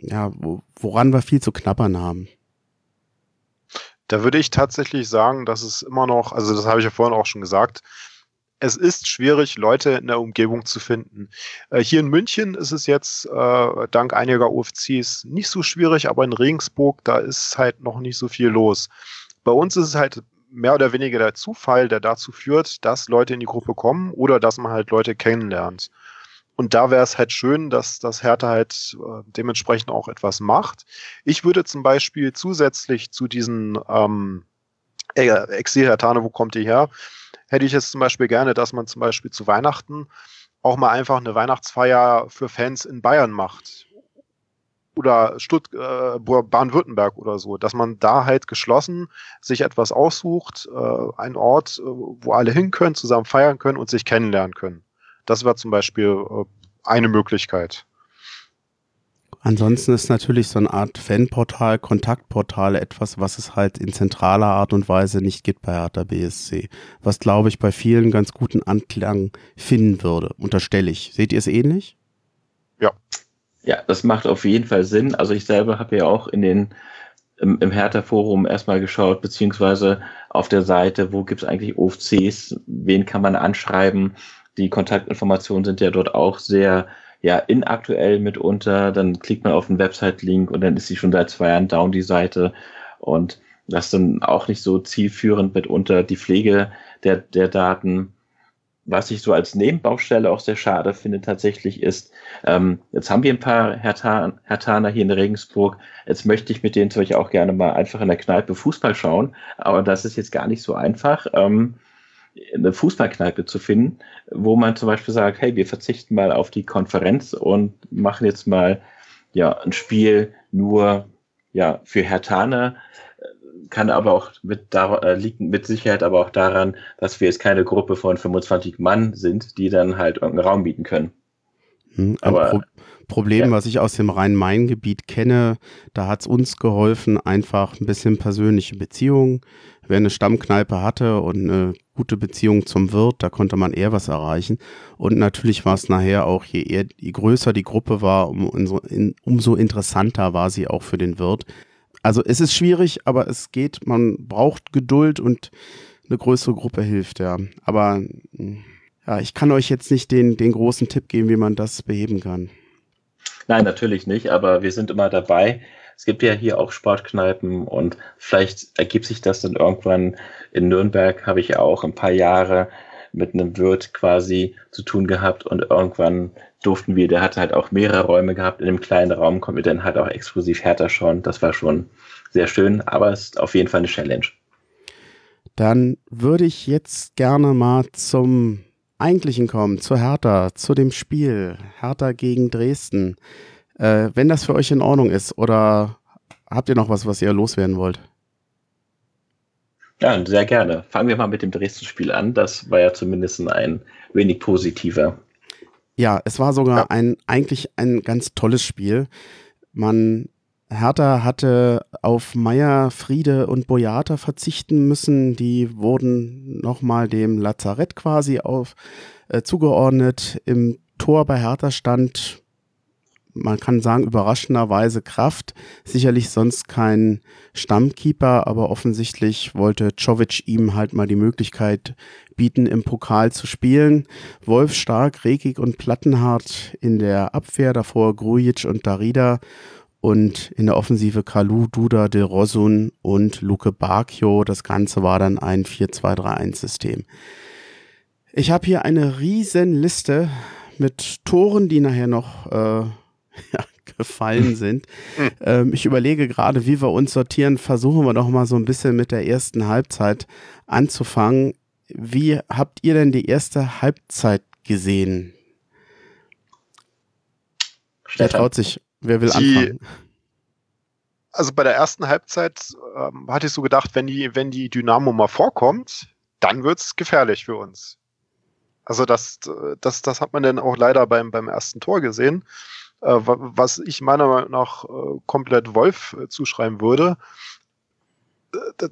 ja, woran wir viel zu knabbern haben? Da würde ich tatsächlich sagen, dass es immer noch, also das habe ich ja vorhin auch schon gesagt, es ist schwierig, Leute in der Umgebung zu finden. Äh, hier in München ist es jetzt äh, dank einiger UFCs nicht so schwierig, aber in Regensburg, da ist halt noch nicht so viel los. Bei uns ist es halt mehr oder weniger der Zufall, der dazu führt, dass Leute in die Gruppe kommen oder dass man halt Leute kennenlernt. Und da wäre es halt schön, dass das Hertha halt äh, dementsprechend auch etwas macht. Ich würde zum Beispiel zusätzlich zu diesen ähm, äh, Exil-Hertane, wo kommt ihr her? hätte ich es zum Beispiel gerne, dass man zum Beispiel zu Weihnachten auch mal einfach eine Weihnachtsfeier für Fans in Bayern macht. Oder Stutt äh, Baden-Württemberg oder so, dass man da halt geschlossen sich etwas aussucht, äh, einen Ort, äh, wo alle hin können, zusammen feiern können und sich kennenlernen können. Das wäre zum Beispiel äh, eine Möglichkeit. Ansonsten ist natürlich so eine Art Fanportal, Kontaktportal etwas, was es halt in zentraler Art und Weise nicht gibt bei Hertha BSC. Was, glaube ich, bei vielen ganz guten Anklang finden würde, unterstelle ich. Seht ihr es ähnlich? Ja. Ja, das macht auf jeden Fall Sinn. Also ich selber habe ja auch in den im, im Hertha-Forum erstmal geschaut, beziehungsweise auf der Seite, wo gibt es eigentlich OFCs, wen kann man anschreiben. Die Kontaktinformationen sind ja dort auch sehr ja inaktuell mitunter. Dann klickt man auf den Website-Link und dann ist sie schon seit zwei Jahren down, die Seite. Und das ist dann auch nicht so zielführend mitunter die Pflege der, der Daten. Was ich so als Nebenbaustelle auch sehr schade finde tatsächlich ist, ähm, jetzt haben wir ein paar Hertan, Hertaner hier in Regensburg, jetzt möchte ich mit denen zum Beispiel auch gerne mal einfach in der Kneipe Fußball schauen, aber das ist jetzt gar nicht so einfach. Ähm, eine Fußballkneipe zu finden, wo man zum Beispiel sagt, hey, wir verzichten mal auf die Konferenz und machen jetzt mal ja ein Spiel nur ja für Hertaner, kann aber auch mit da, äh, liegt mit Sicherheit aber auch daran, dass wir jetzt keine Gruppe von 25 Mann sind, die dann halt irgendeinen Raum bieten können. Hm, aber Pro Problem, ja. was ich aus dem Rhein-Main-Gebiet kenne, da hat es uns geholfen, einfach ein bisschen persönliche Beziehungen. Wer eine Stammkneipe hatte und eine gute Beziehung zum Wirt, da konnte man eher was erreichen. Und natürlich war es nachher auch, je, eher, je größer die Gruppe war, um, umso, in, umso interessanter war sie auch für den Wirt. Also es ist schwierig, aber es geht, man braucht Geduld und eine größere Gruppe hilft, ja. Aber hm, ja, ich kann euch jetzt nicht den, den großen Tipp geben, wie man das beheben kann. Nein, natürlich nicht, aber wir sind immer dabei. Es gibt ja hier auch Sportkneipen und vielleicht ergibt sich das dann irgendwann. In Nürnberg habe ich ja auch ein paar Jahre mit einem Wirt quasi zu tun gehabt und irgendwann durften wir, der hatte halt auch mehrere Räume gehabt. In einem kleinen Raum konnten wir dann halt auch exklusiv härter schauen. Das war schon sehr schön, aber es ist auf jeden Fall eine Challenge. Dann würde ich jetzt gerne mal zum Eigentlichen kommen, zu Hertha, zu dem Spiel Hertha gegen Dresden. Äh, wenn das für euch in Ordnung ist oder habt ihr noch was, was ihr loswerden wollt? Ja, sehr gerne. Fangen wir mal mit dem Dresden-Spiel an. Das war ja zumindest ein wenig positiver. Ja, es war sogar ja. ein eigentlich ein ganz tolles Spiel. Man Hertha hatte auf Meier, Friede und Boyata verzichten müssen. Die wurden nochmal dem Lazarett quasi auf, äh, zugeordnet. Im Tor bei Hertha stand, man kann sagen, überraschenderweise Kraft. Sicherlich sonst kein Stammkeeper, aber offensichtlich wollte Czovic ihm halt mal die Möglichkeit bieten, im Pokal zu spielen. Wolf stark, Rekig und Plattenhardt in der Abwehr, davor Grujic und Darida und in der Offensive Kalu, Duda, De Rosun und Luke Bacchio. Das Ganze war dann ein 4-2-3-1-System. Ich habe hier eine riesen Liste mit Toren, die nachher noch äh, [LAUGHS] ja, gefallen [LAUGHS] sind. ähm, ich überlege gerade, wie wir uns sortieren. Versuchen wir doch mal so ein bisschen mit der ersten Halbzeit anzufangen. wie habt ihr denn die erste Halbzeit gesehen? Wer traut sich? Wer will die, anfangen? Also bei der ersten Halbzeit ähm, hatte ich so gedacht, wenn die, wenn die Dynamo mal vorkommt, dann wird's gefährlich für uns. Also das, das, das hat man dann auch leider beim, beim ersten Tor gesehen, äh, was ich meiner Meinung nach äh, komplett Wolf äh, zuschreiben würde, äh,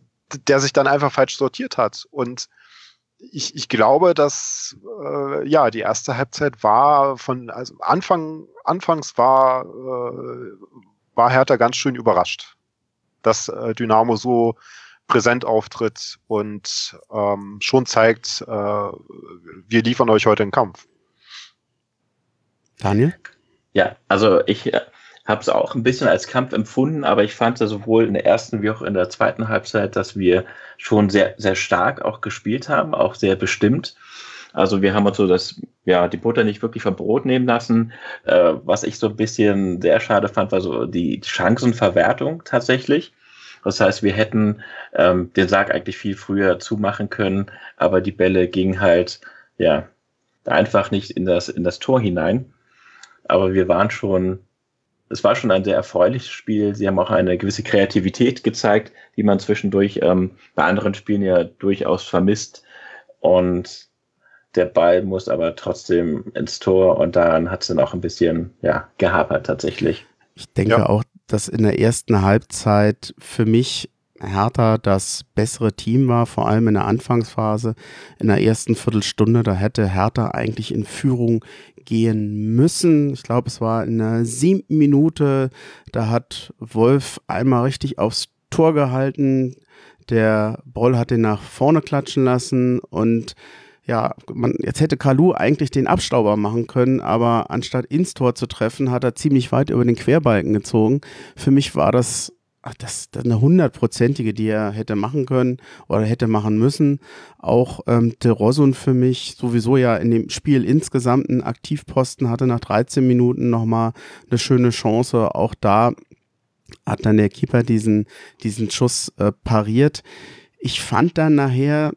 der sich dann einfach falsch sortiert hat. Und ich, ich glaube, dass äh, ja die erste Halbzeit war von also Anfang anfangs war äh, war Hertha ganz schön überrascht, dass äh, Dynamo so präsent auftritt und ähm, schon zeigt, äh, wir liefern euch heute einen Kampf. Daniel? Ja, also ich äh, habe es auch ein bisschen als Kampf empfunden, aber ich fand sowohl in der ersten wie auch in der zweiten Halbzeit, dass wir schon sehr, sehr stark auch gespielt haben, auch sehr bestimmt. Also wir haben uns so das, ja, die Butter nicht wirklich vom Brot nehmen lassen. Äh, was ich so ein bisschen sehr schade fand, war so die Chancenverwertung tatsächlich. Das heißt, wir hätten ähm, den Sarg eigentlich viel früher zumachen können, aber die Bälle gingen halt, ja, einfach nicht in das, in das Tor hinein. Aber wir waren schon, es war schon ein sehr erfreuliches Spiel. Sie haben auch eine gewisse Kreativität gezeigt, die man zwischendurch ähm, bei anderen Spielen ja durchaus vermisst. Und der Ball muss aber trotzdem ins Tor und daran hat es dann auch ein bisschen ja, gehapert tatsächlich. Ich denke ja. auch, dass in der ersten Halbzeit für mich Hertha das bessere Team war, vor allem in der Anfangsphase. In der ersten Viertelstunde, da hätte Hertha eigentlich in Führung gehen müssen. Ich glaube, es war in der siebten Minute, da hat Wolf einmal richtig aufs Tor gehalten. Der Boll hat den nach vorne klatschen lassen und ja, man, jetzt hätte Kalu eigentlich den Abstauber machen können, aber anstatt ins Tor zu treffen, hat er ziemlich weit über den Querbalken gezogen. Für mich war das, ach, das, das eine hundertprozentige, die er hätte machen können oder hätte machen müssen. Auch ähm, De Rosun für mich sowieso ja in dem Spiel insgesamt einen Aktivposten hatte nach 13 Minuten nochmal eine schöne Chance. Auch da hat dann der Keeper diesen, diesen Schuss äh, pariert. Ich fand dann nachher,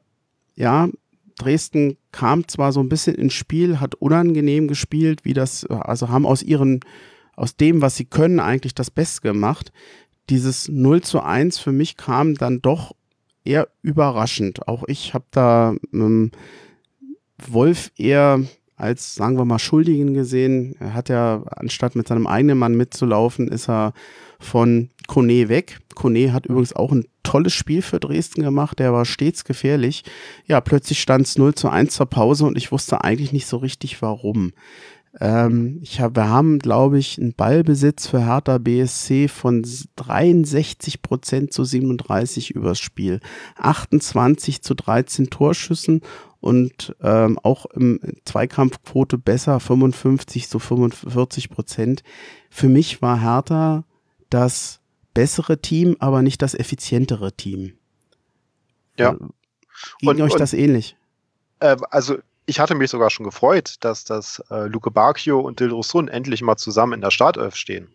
ja, Dresden kam zwar so ein bisschen ins Spiel, hat unangenehm gespielt, wie das, also haben aus ihren, aus dem, was sie können, eigentlich das Beste gemacht. Dieses 0 zu 1 für mich kam dann doch eher überraschend. Auch ich habe da ähm, Wolf eher als, sagen wir mal, Schuldigen gesehen. Er hat ja, anstatt mit seinem eigenen Mann mitzulaufen, ist er von Kone weg. Kone hat übrigens auch ein tolles Spiel für Dresden gemacht, der war stets gefährlich. Ja, plötzlich stand es 0 zu 1 zur Pause und ich wusste eigentlich nicht so richtig warum. Ähm, ich hab, wir haben, glaube ich, einen Ballbesitz für Hertha BSC von 63 Prozent zu 37 übers Spiel. 28 zu 13 Torschüssen und ähm, auch im Zweikampfquote besser, 55 zu 45 Prozent. Für mich war Hertha das bessere Team, aber nicht das effizientere Team. Ja. Äh, ging und, euch und, das ähnlich? Äh, also ich hatte mich sogar schon gefreut, dass das äh, Luke Bacchio und Dilrosun endlich mal zusammen in der Startelf stehen.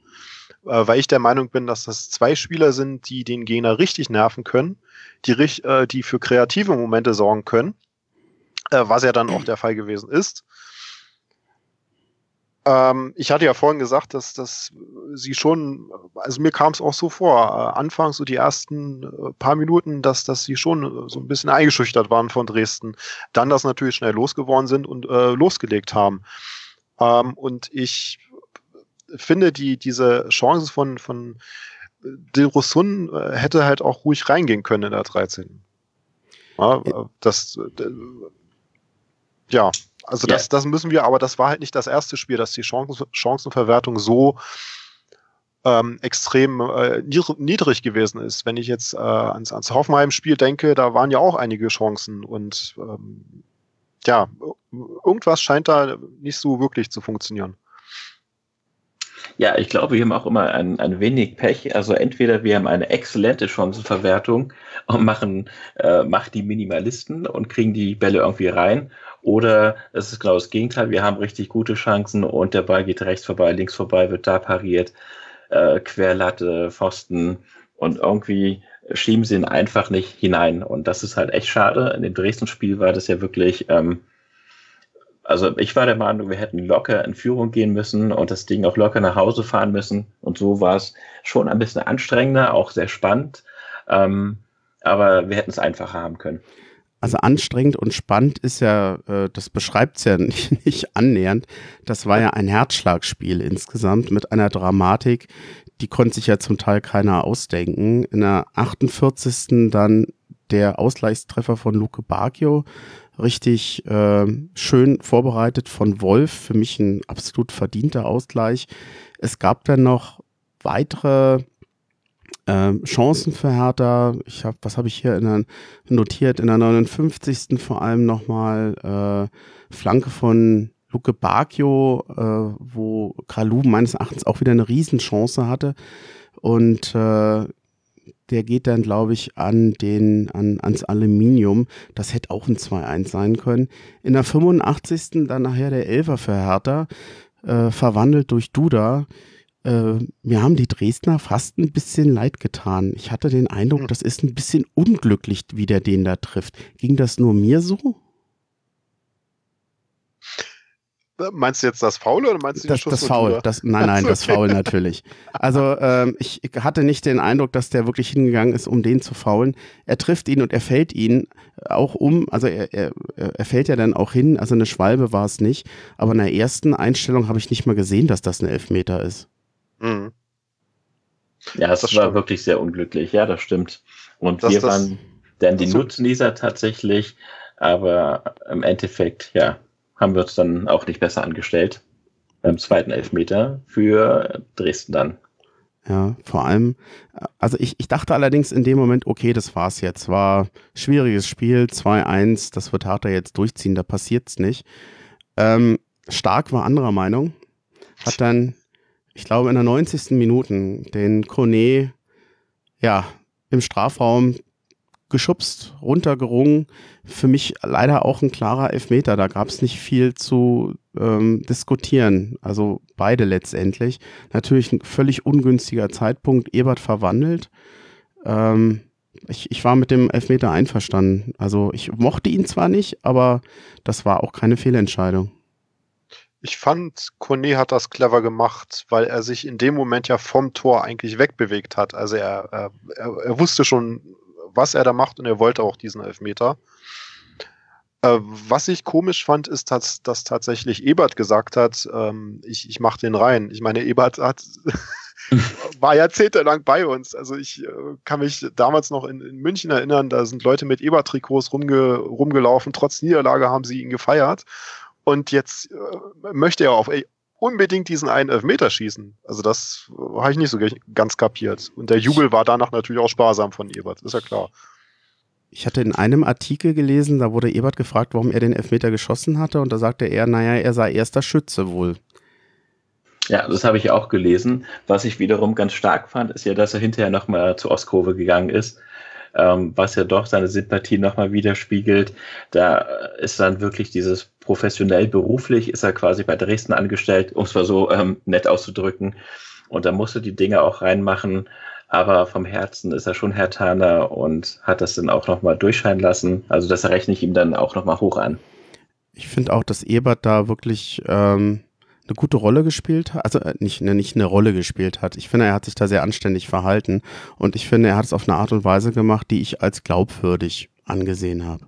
Äh, weil ich der Meinung bin, dass das zwei Spieler sind, die den Gegner richtig nerven können, die, äh, die für kreative Momente sorgen können, äh, was ja dann auch der Fall gewesen ist. Ähm, ich hatte ja vorhin gesagt, dass, dass sie schon, also mir kam es auch so vor, äh, anfangs so die ersten äh, paar Minuten, dass, dass sie schon äh, so ein bisschen eingeschüchtert waren von Dresden. Dann das natürlich schnell losgeworden sind und äh, losgelegt haben. Ähm, und ich finde, die, diese Chance von, von äh, hätte halt auch ruhig reingehen können in der 13. Ja, das, ja, also das, ja. das müssen wir, aber das war halt nicht das erste Spiel, dass die Chancen, Chancenverwertung so ähm, extrem äh, niedrig gewesen ist. Wenn ich jetzt äh, ans, ans Hoffenheim-Spiel denke, da waren ja auch einige Chancen und ähm, ja, irgendwas scheint da nicht so wirklich zu funktionieren. Ja, ich glaube, wir haben auch immer ein, ein wenig Pech. Also entweder wir haben eine exzellente Chancenverwertung und machen, äh, macht die Minimalisten und kriegen die Bälle irgendwie rein. Oder es ist genau das Gegenteil. Wir haben richtig gute Chancen und der Ball geht rechts vorbei, links vorbei, wird da pariert, äh, Querlatte, Pfosten und irgendwie schieben sie ihn einfach nicht hinein. Und das ist halt echt schade. In dem Dresden-Spiel war das ja wirklich, ähm, also ich war der Meinung, wir hätten locker in Führung gehen müssen und das Ding auch locker nach Hause fahren müssen. Und so war es schon ein bisschen anstrengender, auch sehr spannend. Ähm, aber wir hätten es einfacher haben können. Also anstrengend und spannend ist ja, äh, das beschreibt es ja [LAUGHS] nicht, nicht annähernd. Das war ja ein Herzschlagspiel insgesamt mit einer Dramatik, die konnte sich ja zum Teil keiner ausdenken. In der 48. dann der Ausgleichstreffer von Luke Bacchio, richtig äh, schön vorbereitet von Wolf, für mich ein absolut verdienter Ausgleich. Es gab dann noch weitere äh, Chancen für Hertha. Ich habe, was habe ich hier in der, notiert? In der 59. vor allem nochmal äh, Flanke von Luke Bacchio, äh, wo Kalu meines Erachtens auch wieder eine Riesenchance hatte. Und äh, der geht dann, glaube ich, an den, an, ans Aluminium. Das hätte auch ein 2-1 sein können. In der 85. dann nachher der Elfer für Hertha, äh, verwandelt durch Duda. Äh, mir haben die Dresdner fast ein bisschen leid getan. Ich hatte den Eindruck, hm. das ist ein bisschen unglücklich, wie der den da trifft. Ging das nur mir so? Meinst du jetzt das Foul oder meinst du das, das Foul? Das, nein, nein, das Foul natürlich. Also [LAUGHS] ähm, ich hatte nicht den Eindruck, dass der wirklich hingegangen ist, um den zu faulen. Er trifft ihn und er fällt ihn auch um. Also er, er, er fällt ja dann auch hin. Also eine Schwalbe war es nicht. Aber in der ersten Einstellung habe ich nicht mal gesehen, dass das ein Elfmeter ist. Mhm. Ja, es war stimmt. wirklich sehr unglücklich. Ja, das stimmt. Und das, wir das, waren dann die Nutznießer tatsächlich. Aber im Endeffekt, ja, haben wir uns dann auch nicht besser angestellt. Beim zweiten Elfmeter für Dresden dann. Ja, vor allem, also ich, ich dachte allerdings in dem Moment, okay, das war's jetzt. War schwieriges Spiel, 2-1, das wird Harter jetzt durchziehen, da passiert's nicht. Ähm, Stark war anderer Meinung. Hat dann, ich glaube, in der 90. Minute den Kone ja, im Strafraum geschubst, runtergerungen. Für mich leider auch ein klarer Elfmeter. Da gab es nicht viel zu ähm, diskutieren. Also beide letztendlich. Natürlich ein völlig ungünstiger Zeitpunkt. Ebert verwandelt. Ähm, ich, ich war mit dem Elfmeter einverstanden. Also ich mochte ihn zwar nicht, aber das war auch keine Fehlentscheidung. Ich fand, Kone hat das clever gemacht, weil er sich in dem Moment ja vom Tor eigentlich wegbewegt hat. Also er, er, er wusste schon, was er da macht und er wollte auch diesen Elfmeter. Äh, was ich komisch fand, ist, dass, dass tatsächlich Ebert gesagt hat, ähm, ich, ich mache den rein. Ich meine, Ebert hat [LAUGHS] war jahrzehntelang bei uns. Also ich äh, kann mich damals noch in, in, München erinnern, da sind Leute mit Ebert-Trikots rumge, rumgelaufen. Trotz Niederlage haben sie ihn gefeiert. Und jetzt äh, möchte er auf unbedingt diesen einen Elfmeter schießen. Also das äh, habe ich nicht so ganz kapiert. Und der Jubel war danach natürlich auch sparsam von Ebert, ist ja klar. Ich hatte in einem Artikel gelesen, da wurde Ebert gefragt, warum er den Elfmeter geschossen hatte. Und da sagte er, naja, er sei erster Schütze wohl. Ja, das habe ich auch gelesen. Was ich wiederum ganz stark fand, ist ja, dass er hinterher nochmal zu Ostkurve gegangen ist ähm, was ja doch seine Sympathie nochmal widerspiegelt. Da ist dann wirklich dieses professionell beruflich, ist er quasi bei Dresden angestellt, um es mal so ähm, nett auszudrücken. Und da musste die Dinge auch reinmachen. Aber vom Herzen ist er schon Herr Taner und hat das dann auch nochmal durchscheinen lassen. Also das rechne ich ihm dann auch nochmal hoch an. Ich finde auch, dass Ebert da wirklich ähm, eine gute Rolle gespielt hat, also äh, nicht, ne, nicht eine Rolle gespielt hat. Ich finde, er hat sich da sehr anständig verhalten und ich finde, er hat es auf eine Art und Weise gemacht, die ich als glaubwürdig angesehen habe.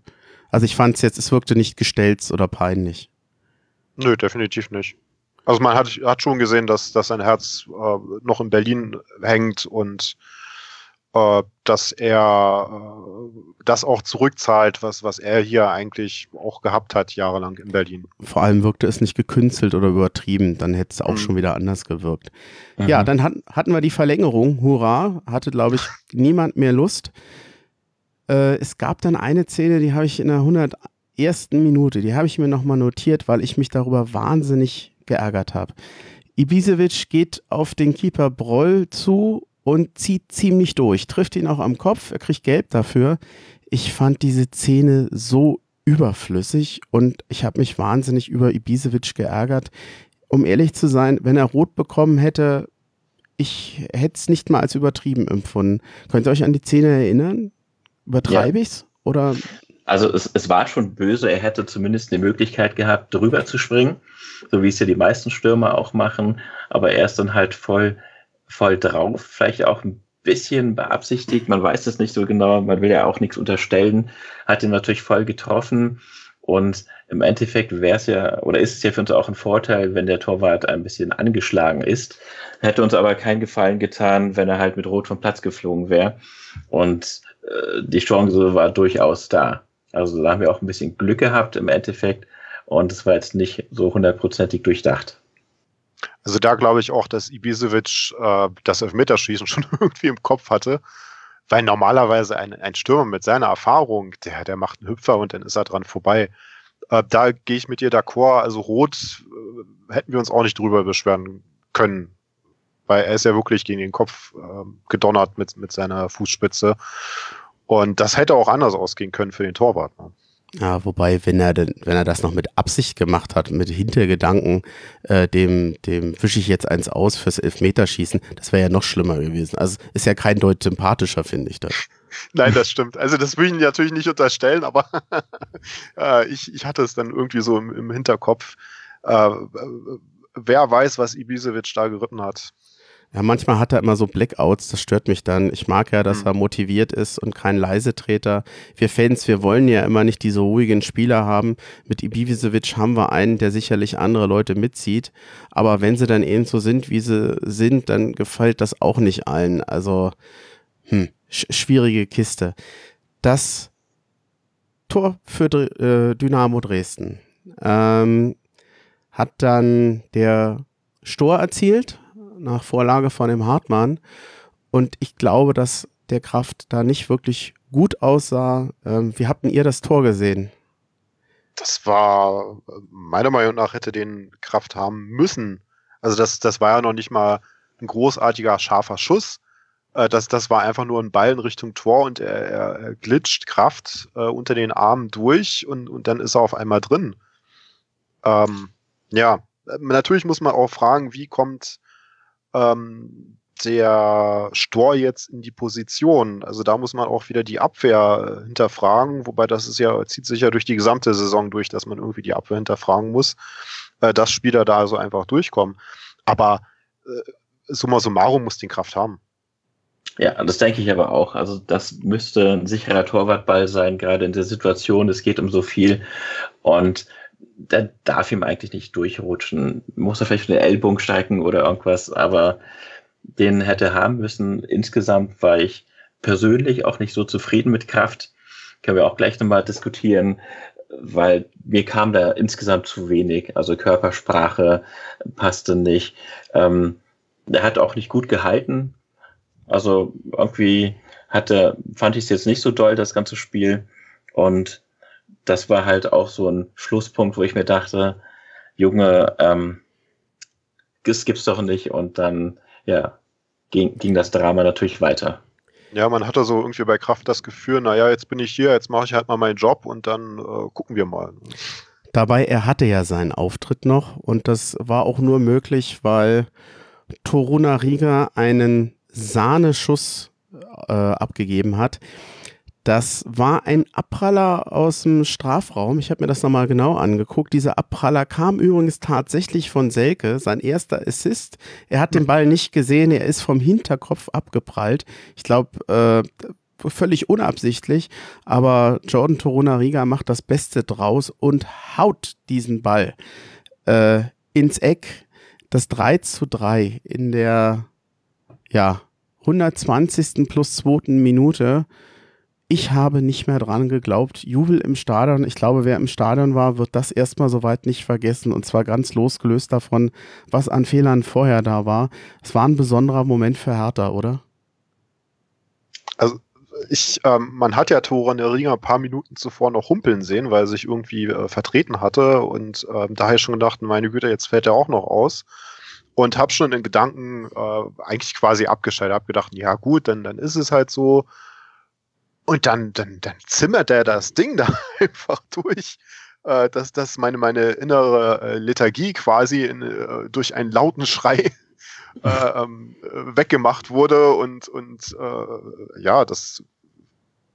Also ich fand es jetzt, es wirkte nicht gestellt oder peinlich. Nö, definitiv nicht. Also man hat, hat schon gesehen, dass, dass sein Herz äh, noch in Berlin hängt und äh, dass er äh, das auch zurückzahlt, was, was er hier eigentlich auch gehabt hat, jahrelang in Berlin. Vor allem wirkte es nicht gekünstelt oder übertrieben, dann hätte es auch mhm. schon wieder anders gewirkt. Mhm. Ja, dann hat, hatten wir die Verlängerung, hurra, hatte, glaube ich, niemand mehr Lust. Äh, es gab dann eine Szene, die habe ich in der 101. Minute, die habe ich mir nochmal notiert, weil ich mich darüber wahnsinnig geärgert habe. Ibisevic geht auf den Keeper Broll zu und zieht ziemlich durch, trifft ihn auch am Kopf, er kriegt gelb dafür. Ich fand diese Szene so überflüssig und ich habe mich wahnsinnig über Ibisevic geärgert. Um ehrlich zu sein, wenn er rot bekommen hätte, ich hätte es nicht mal als übertrieben empfunden. Könnt ihr euch an die Szene erinnern? Übertreibe ja. ich's? Oder? Also es, es war schon böse, er hätte zumindest die Möglichkeit gehabt, drüber zu springen, so wie es ja die meisten Stürmer auch machen, aber er ist dann halt voll, voll drauf, vielleicht auch ein bisschen beabsichtigt, man weiß es nicht so genau, man will ja auch nichts unterstellen, hat ihn natürlich voll getroffen und im Endeffekt wäre es ja, oder ist es ja für uns auch ein Vorteil, wenn der Torwart ein bisschen angeschlagen ist. Hätte uns aber keinen Gefallen getan, wenn er halt mit Rot vom Platz geflogen wäre. Und äh, die Chance war durchaus da. Also da haben wir auch ein bisschen Glück gehabt im Endeffekt. Und es war jetzt nicht so hundertprozentig durchdacht. Also da glaube ich auch, dass Ibisevic äh, das Elfmeterschießen [LAUGHS] schon irgendwie im Kopf hatte. Weil normalerweise ein, ein Stürmer mit seiner Erfahrung, der, der macht einen Hüpfer und dann ist er dran vorbei. Äh, da gehe ich mit dir d'accord. Also rot äh, hätten wir uns auch nicht drüber beschweren können. Weil er ist ja wirklich gegen den Kopf äh, gedonnert mit, mit seiner Fußspitze. Und das hätte auch anders ausgehen können für den Torwart. Ne? Ja, wobei, wenn er denn, wenn er das noch mit Absicht gemacht hat, mit Hintergedanken, äh, dem, dem wische ich jetzt eins aus fürs Elfmeterschießen, das wäre ja noch schlimmer gewesen. Also ist ja kein Deut sympathischer, finde ich das. Nein, das stimmt. Also das will ich natürlich nicht unterstellen, aber [LAUGHS] äh, ich, ich hatte es dann irgendwie so im, im Hinterkopf. Äh, wer weiß, was Ibisevic da geritten hat. Ja, manchmal hat er immer so Blackouts, das stört mich dann. Ich mag ja, dass mhm. er motiviert ist und kein Leisetreter. Wir Fans, wir wollen ja immer nicht diese ruhigen Spieler haben. Mit Ibisevic haben wir einen, der sicherlich andere Leute mitzieht. Aber wenn sie dann eben so sind, wie sie sind, dann gefällt das auch nicht allen. Also, hm, sch schwierige Kiste. Das Tor für äh, Dynamo Dresden ähm, hat dann der Stor erzielt nach Vorlage von dem Hartmann. Und ich glaube, dass der Kraft da nicht wirklich gut aussah. Ähm, wie habt ihr das Tor gesehen? Das war, meiner Meinung nach, hätte den Kraft haben müssen. Also das, das war ja noch nicht mal ein großartiger, scharfer Schuss. Äh, das, das war einfach nur ein Ball in Richtung Tor und er, er, glitscht Kraft äh, unter den Armen durch und, und dann ist er auf einmal drin. Ähm, ja, natürlich muss man auch fragen, wie kommt ähm, der Stor jetzt in die Position. Also da muss man auch wieder die Abwehr äh, hinterfragen, wobei das ist ja, zieht sich ja durch die gesamte Saison durch, dass man irgendwie die Abwehr hinterfragen muss, äh, dass Spieler da also einfach durchkommen. Aber äh, summa summarum muss den Kraft haben. Ja, das denke ich aber auch. Also das müsste ein sicherer Torwartball sein, gerade in der Situation. Es geht um so viel. Und der darf ihm eigentlich nicht durchrutschen. Muss er vielleicht den Ellbogen steigen oder irgendwas, aber den hätte haben müssen. Insgesamt war ich persönlich auch nicht so zufrieden mit Kraft. Können wir auch gleich nochmal diskutieren, weil mir kam da insgesamt zu wenig. Also Körpersprache passte nicht. Ähm, er hat auch nicht gut gehalten. Also irgendwie hatte, fand ich es jetzt nicht so doll, das ganze Spiel. Und das war halt auch so ein Schlusspunkt, wo ich mir dachte, Junge, ähm, das gibt's doch nicht. Und dann, ja, ging, ging das Drama natürlich weiter. Ja, man hatte so irgendwie bei Kraft das Gefühl, naja, jetzt bin ich hier, jetzt mache ich halt mal meinen Job und dann äh, gucken wir mal. Dabei, er hatte ja seinen Auftritt noch und das war auch nur möglich, weil Toruna Riga einen Sahneschuss äh, abgegeben hat. Das war ein Abpraller aus dem Strafraum. Ich habe mir das nochmal genau angeguckt. Dieser Abpraller kam übrigens tatsächlich von Selke, sein erster Assist. Er hat den Ball nicht gesehen, er ist vom Hinterkopf abgeprallt. Ich glaube, äh, völlig unabsichtlich, aber Jordan Toruna Riga macht das Beste draus und haut diesen Ball äh, ins Eck. Das 3 zu 3 in der ja, 120. plus 2. Minute ich habe nicht mehr dran geglaubt. Jubel im Stadion. Ich glaube, wer im Stadion war, wird das erstmal soweit nicht vergessen. Und zwar ganz losgelöst davon, was an Fehlern vorher da war. Es war ein besonderer Moment für Hertha, oder? Also ich, ähm, man hat ja Tore in der Ringer ein paar Minuten zuvor noch humpeln sehen, weil er sich irgendwie äh, vertreten hatte. Und da habe ich schon gedacht, meine Güte, jetzt fällt er auch noch aus. Und habe schon in Gedanken äh, eigentlich quasi abgeschaltet. Habe gedacht, ja gut, dann, dann ist es halt so. Und dann, dann, dann zimmert er das Ding [LAUGHS] da einfach durch, äh, dass das meine, meine innere äh, Lethargie quasi in, äh, durch einen lauten Schrei [LAUGHS] äh, ähm, weggemacht wurde und, und äh, ja, das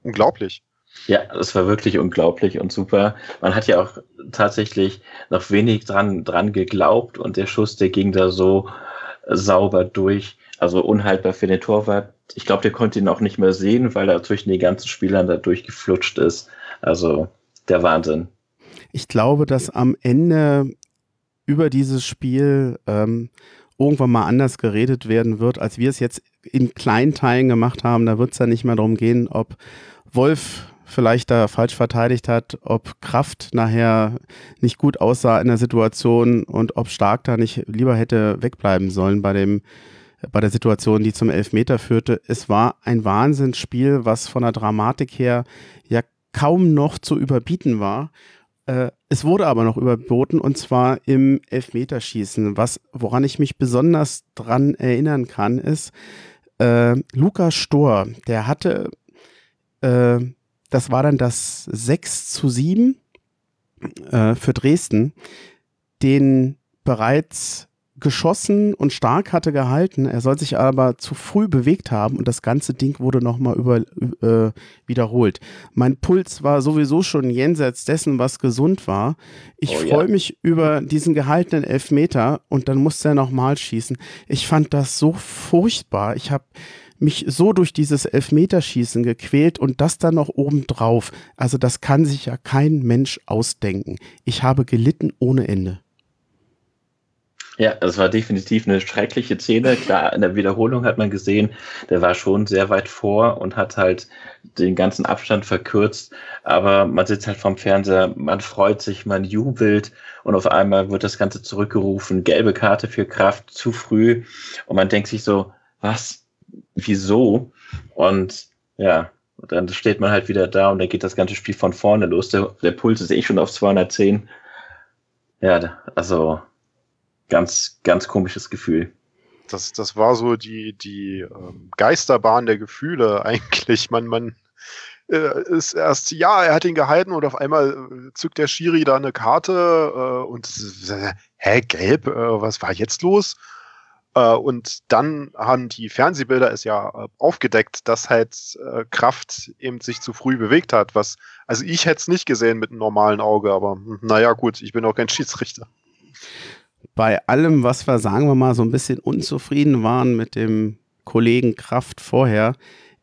unglaublich. Ja, es war wirklich unglaublich und super. Man hat ja auch tatsächlich noch wenig dran, dran geglaubt und der Schuss, der ging da so sauber durch, also unhaltbar für den Torwart. Ich glaube, der konnte ihn auch nicht mehr sehen, weil er zwischen den ganzen Spielern da durchgeflutscht ist. Also der Wahnsinn. Ich glaube, dass am Ende über dieses Spiel ähm, irgendwann mal anders geredet werden wird, als wir es jetzt in kleinen Teilen gemacht haben. Da wird es ja nicht mehr darum gehen, ob Wolf vielleicht da falsch verteidigt hat, ob Kraft nachher nicht gut aussah in der Situation und ob Stark da nicht lieber hätte wegbleiben sollen bei dem bei der Situation, die zum Elfmeter führte. Es war ein Wahnsinnsspiel, was von der Dramatik her ja kaum noch zu überbieten war. Äh, es wurde aber noch überboten und zwar im Elfmeterschießen. Was, woran ich mich besonders dran erinnern kann, ist, äh, Lukas Stor, der hatte äh, das war dann das 6 zu 7 äh, für Dresden, den bereits geschossen und stark hatte gehalten. Er soll sich aber zu früh bewegt haben und das ganze Ding wurde nochmal über, äh, wiederholt. Mein Puls war sowieso schon jenseits dessen, was gesund war. Ich oh, freue ja. mich über diesen gehaltenen Elfmeter und dann musste er nochmal schießen. Ich fand das so furchtbar. Ich habe mich so durch dieses Elfmeterschießen gequält und das dann noch obendrauf. Also das kann sich ja kein Mensch ausdenken. Ich habe gelitten ohne Ende. Ja, das war definitiv eine schreckliche Szene. Klar, in der Wiederholung hat man gesehen, der war schon sehr weit vor und hat halt den ganzen Abstand verkürzt. Aber man sitzt halt vom Fernseher, man freut sich, man jubelt und auf einmal wird das Ganze zurückgerufen. Gelbe Karte für Kraft zu früh. Und man denkt sich so, was? wieso? Und ja, dann steht man halt wieder da und dann geht das ganze Spiel von vorne los. Der, der Puls ist eh schon auf 210. Ja, also ganz, ganz komisches Gefühl. Das, das war so die, die ähm, Geisterbahn der Gefühle [LAUGHS] eigentlich. Man, man äh, ist erst, ja, er hat ihn gehalten und auf einmal äh, zückt der Schiri da eine Karte äh, und hä, gelb, was war jetzt los? Und dann haben die Fernsehbilder es ja aufgedeckt, dass halt Kraft eben sich zu früh bewegt hat. Was, also ich hätte es nicht gesehen mit einem normalen Auge, aber hm, naja, gut, ich bin auch kein [LAUGHS] Schiedsrichter. Bei allem, was wir, sagen wir mal, so ein bisschen unzufrieden waren mit dem Kollegen Kraft vorher,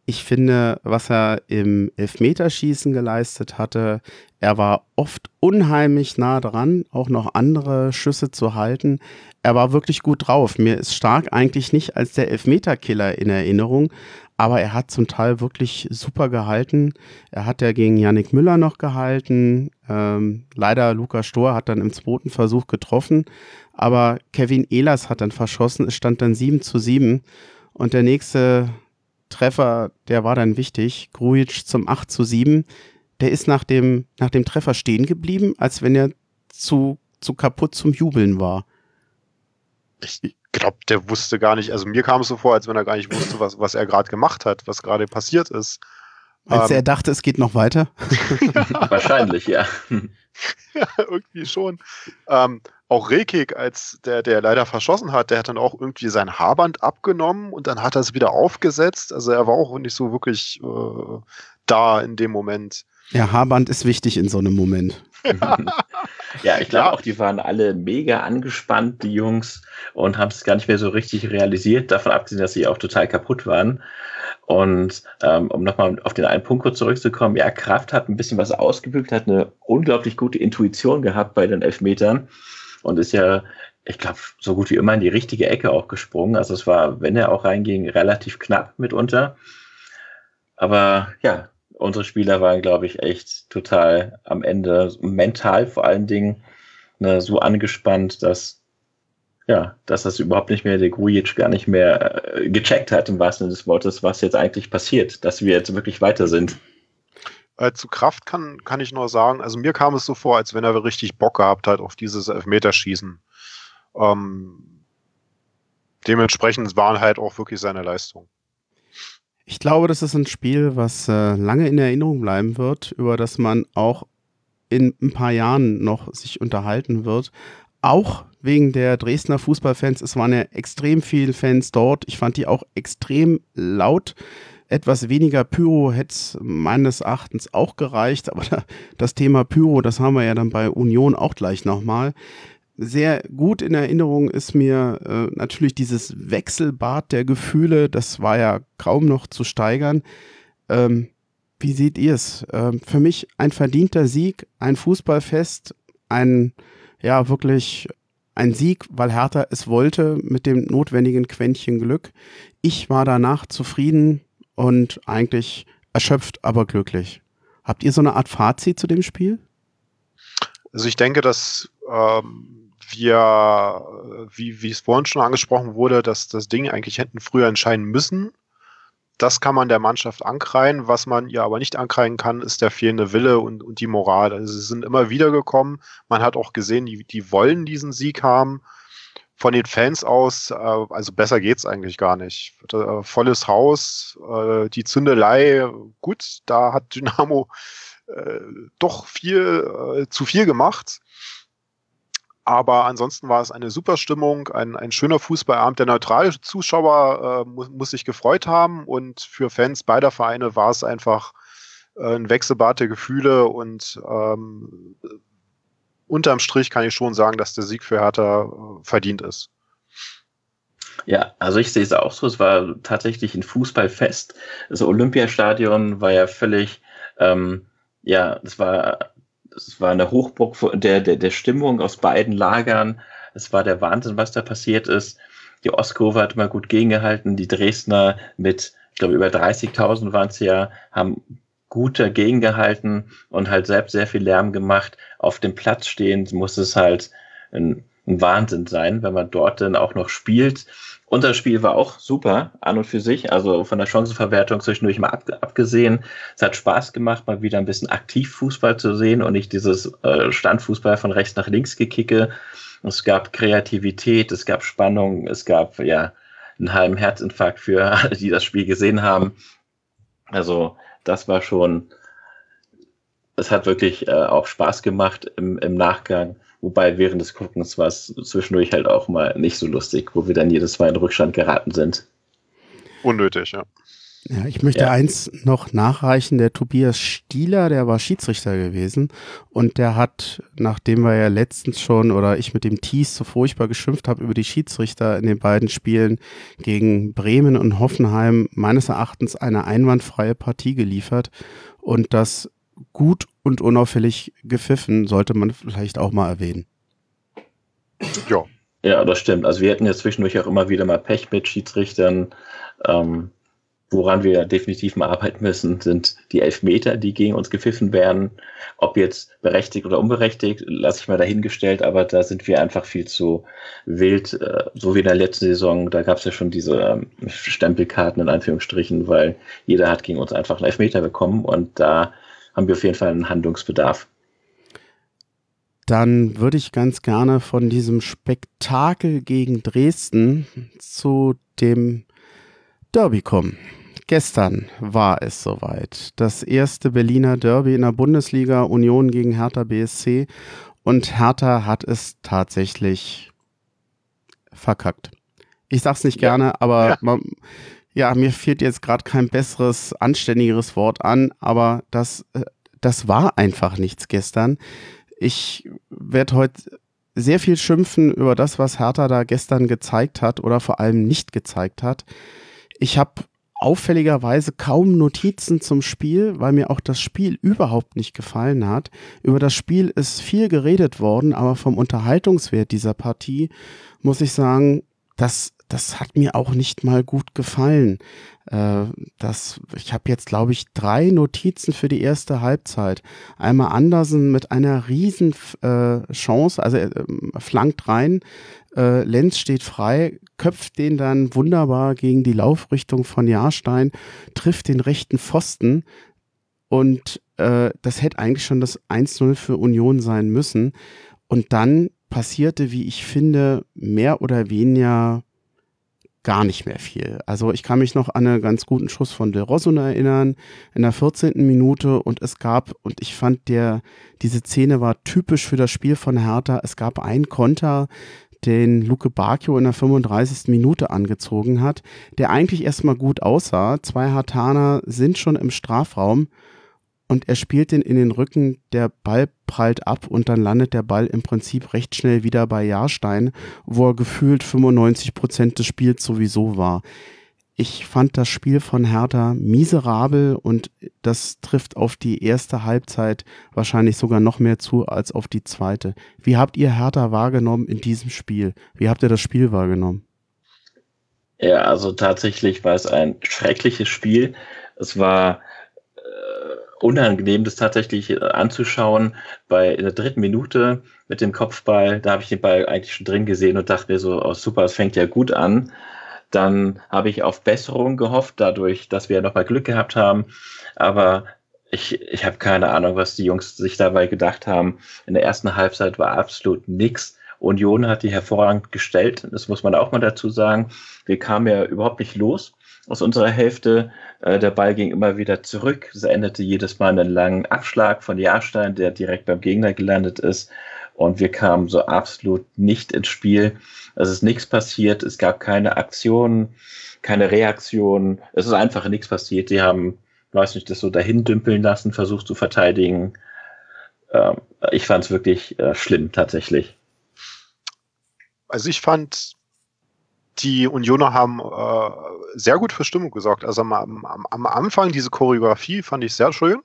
ich finde, was er im Elfmeterschießen geleistet hatte, er war oft unheimlich nah dran, auch noch andere Schüsse zu halten. Er war wirklich gut drauf. Mir ist Stark eigentlich nicht als der Elfmeterkiller in Erinnerung, aber er hat zum Teil wirklich super gehalten. Er hat ja gegen Yannick Müller noch gehalten. Ähm, leider Lukas Stor hat dann im zweiten Versuch getroffen, aber Kevin Ehlers hat dann verschossen. Es stand dann 7 zu 7 und der nächste Treffer, der war dann wichtig. Grujic zum 8 zu 7. Der ist nach dem, nach dem Treffer stehen geblieben, als wenn er zu, zu kaputt zum Jubeln war. Ich glaube, der wusste gar nicht, also mir kam es so vor, als wenn er gar nicht wusste, was, was er gerade gemacht hat, was gerade passiert ist. Als ähm, er dachte, es geht noch weiter? [LAUGHS] Wahrscheinlich, ja. [LAUGHS] ja, irgendwie schon. Ähm, auch Rekik, als der, der leider verschossen hat, der hat dann auch irgendwie sein Haarband abgenommen und dann hat er es wieder aufgesetzt. Also er war auch nicht so wirklich äh, da in dem Moment. Ja, Haarband ist wichtig in so einem Moment. [LAUGHS] ja, ich glaube auch, die waren alle mega angespannt, die Jungs, und haben es gar nicht mehr so richtig realisiert, davon abgesehen, dass sie auch total kaputt waren. Und ähm, um nochmal auf den einen Punkt kurz zurückzukommen, ja, Kraft hat ein bisschen was ausgebügelt, hat eine unglaublich gute Intuition gehabt bei den Elfmetern und ist ja, ich glaube, so gut wie immer in die richtige Ecke auch gesprungen. Also es war, wenn er auch reinging, relativ knapp mitunter. Aber ja, unsere Spieler waren, glaube ich, echt total am Ende, mental vor allen Dingen, ne, so angespannt, dass ja, dass das überhaupt nicht mehr der Grujic gar nicht mehr äh, gecheckt hat, im wahrsten Sinne des Wortes, was jetzt eigentlich passiert, dass wir jetzt wirklich weiter sind. Äh, zu Kraft kann, kann ich nur sagen, also mir kam es so vor, als wenn er richtig Bock gehabt hat auf dieses Elfmeterschießen. Ähm, dementsprechend waren halt auch wirklich seine Leistungen. Ich glaube, das ist ein Spiel, was äh, lange in Erinnerung bleiben wird, über das man auch in ein paar Jahren noch sich unterhalten wird. auch wegen der Dresdner Fußballfans. Es waren ja extrem viele Fans dort. Ich fand die auch extrem laut. Etwas weniger Pyro hätte es meines Erachtens auch gereicht, aber [LAUGHS] das Thema Pyro, das haben wir ja dann bei Union auch gleich nochmal. Sehr gut in Erinnerung ist mir äh, natürlich dieses Wechselbad der Gefühle, das war ja kaum noch zu steigern. Ähm, wie seht ihr es? Ähm, für mich ein verdienter Sieg, ein Fußballfest, ein ja wirklich ein Sieg, weil Hertha es wollte mit dem notwendigen Quäntchen Glück. Ich war danach zufrieden und eigentlich erschöpft, aber glücklich. Habt ihr so eine Art Fazit zu dem Spiel? Also ich denke, dass ähm, wir, wie, wie es vorhin schon angesprochen wurde, dass das Ding eigentlich hätten früher entscheiden müssen. Das kann man der Mannschaft ankreien. Was man ihr aber nicht ankreien kann, ist der fehlende Wille und, und die Moral. Also sie sind immer wieder gekommen. Man hat auch gesehen, die, die wollen diesen Sieg haben. Von den Fans aus, äh, also besser geht's eigentlich gar nicht. Äh, volles Haus, äh, die Zündelei, gut, da hat Dynamo äh, doch viel äh, zu viel gemacht. Aber ansonsten war es eine super Stimmung, ein, ein schöner Fußballabend. Der neutrale Zuschauer äh, muss, muss sich gefreut haben und für Fans beider Vereine war es einfach äh, ein Wechselbad der Gefühle und ähm, unterm Strich kann ich schon sagen, dass der Sieg für Hertha äh, verdient ist. Ja, also ich sehe es auch so. Es war tatsächlich ein Fußballfest. Das Olympiastadion war ja völlig, ähm, ja, es war es war eine Hochburg der, der, der Stimmung aus beiden Lagern. Es war der Wahnsinn, was da passiert ist. Die Ostkurve hat mal gut gegengehalten. Die Dresdner mit, ich glaube, über 30.000 waren es ja, haben gut dagegen gehalten und halt selbst sehr viel Lärm gemacht. Auf dem Platz stehen muss es halt ein, ein Wahnsinn sein, wenn man dort dann auch noch spielt. Unser Spiel war auch super an und für sich, also von der Chancenverwertung zwischendurch mal ab, abgesehen. Es hat Spaß gemacht, mal wieder ein bisschen aktiv Fußball zu sehen und nicht dieses äh, Standfußball von rechts nach links gekicke. Es gab Kreativität, es gab Spannung, es gab ja einen halben Herzinfarkt für [LAUGHS] alle, die das Spiel gesehen haben. Also das war schon, es hat wirklich äh, auch Spaß gemacht im, im Nachgang. Wobei während des Guckens war es zwischendurch halt auch mal nicht so lustig, wo wir dann jedes Mal in Rückstand geraten sind. Unnötig, ja. Ja, ich möchte ja. eins noch nachreichen. Der Tobias Stieler, der war Schiedsrichter gewesen und der hat, nachdem wir ja letztens schon oder ich mit dem Thies so furchtbar geschimpft habe über die Schiedsrichter in den beiden Spielen gegen Bremen und Hoffenheim, meines Erachtens eine einwandfreie Partie geliefert und das gut und unauffällig gepfiffen, sollte man vielleicht auch mal erwähnen. Ja. Ja, das stimmt. Also wir hatten ja zwischendurch auch immer wieder mal Pech mit Schiedsrichtern. Ähm, woran wir definitiv mal arbeiten müssen, sind die Elfmeter, die gegen uns gepfiffen werden. Ob jetzt berechtigt oder unberechtigt, lasse ich mal dahingestellt, aber da sind wir einfach viel zu wild. Äh, so wie in der letzten Saison, da gab es ja schon diese ähm, Stempelkarten in Anführungsstrichen, weil jeder hat gegen uns einfach einen Elfmeter bekommen und da haben wir auf jeden Fall einen Handlungsbedarf. Dann würde ich ganz gerne von diesem Spektakel gegen Dresden zu dem Derby kommen. Gestern war es soweit. Das erste Berliner Derby in der Bundesliga, Union gegen Hertha BSC. Und Hertha hat es tatsächlich verkackt. Ich sag's nicht gerne, ja. aber ja. Man, ja, mir fehlt jetzt gerade kein besseres, anständigeres Wort an, aber das, äh, das war einfach nichts gestern. Ich werde heute sehr viel schimpfen über das, was Hertha da gestern gezeigt hat oder vor allem nicht gezeigt hat. Ich habe auffälligerweise kaum Notizen zum Spiel, weil mir auch das Spiel überhaupt nicht gefallen hat. Über das Spiel ist viel geredet worden, aber vom Unterhaltungswert dieser Partie muss ich sagen, das das hat mir auch nicht mal gut gefallen. Äh, das, ich habe jetzt, glaube ich, drei Notizen für die erste Halbzeit. Einmal Andersen mit einer riesen äh, Chance, also äh, flankt rein, äh, Lenz steht frei, köpft den dann wunderbar gegen die Laufrichtung von Jahrstein, trifft den rechten Pfosten und äh, das hätte eigentlich schon das 1-0 für Union sein müssen. Und dann passierte, wie ich finde, mehr oder weniger gar nicht mehr viel. Also ich kann mich noch an einen ganz guten Schuss von Del Rosso erinnern, in der 14. Minute und es gab, und ich fand der, diese Szene war typisch für das Spiel von Hertha, es gab einen Konter, den Luke Bacchio in der 35. Minute angezogen hat, der eigentlich erstmal gut aussah. Zwei Hartaner sind schon im Strafraum und er spielt den in den Rücken, der Ball prallt ab und dann landet der Ball im Prinzip recht schnell wieder bei Jahrstein, wo er gefühlt 95 Prozent des Spiels sowieso war. Ich fand das Spiel von Hertha miserabel und das trifft auf die erste Halbzeit wahrscheinlich sogar noch mehr zu als auf die zweite. Wie habt ihr Hertha wahrgenommen in diesem Spiel? Wie habt ihr das Spiel wahrgenommen? Ja, also tatsächlich war es ein schreckliches Spiel. Es war unangenehm, das tatsächlich äh, anzuschauen. Bei in der dritten Minute mit dem Kopfball, da habe ich den Ball eigentlich schon drin gesehen und dachte mir so, oh super, es fängt ja gut an. Dann habe ich auf Besserung gehofft, dadurch, dass wir nochmal Glück gehabt haben. Aber ich, ich habe keine Ahnung, was die Jungs sich dabei gedacht haben. In der ersten Halbzeit war absolut nichts. Union hat die hervorragend gestellt, das muss man auch mal dazu sagen. Wir kamen ja überhaupt nicht los aus unserer Hälfte. Äh, der Ball ging immer wieder zurück. Es endete jedes Mal einen langen Abschlag von Jahrstein, der direkt beim Gegner gelandet ist. Und wir kamen so absolut nicht ins Spiel. Es ist nichts passiert. Es gab keine Aktionen, keine Reaktionen. Es ist einfach nichts passiert. Die haben, weiß nicht, das so dahin dümpeln lassen, versucht zu verteidigen. Ähm, ich fand es wirklich äh, schlimm, tatsächlich. Also ich fand die Unioner haben äh, sehr gut für Stimmung gesorgt. Also am, am, am, Anfang diese Choreografie fand ich sehr schön.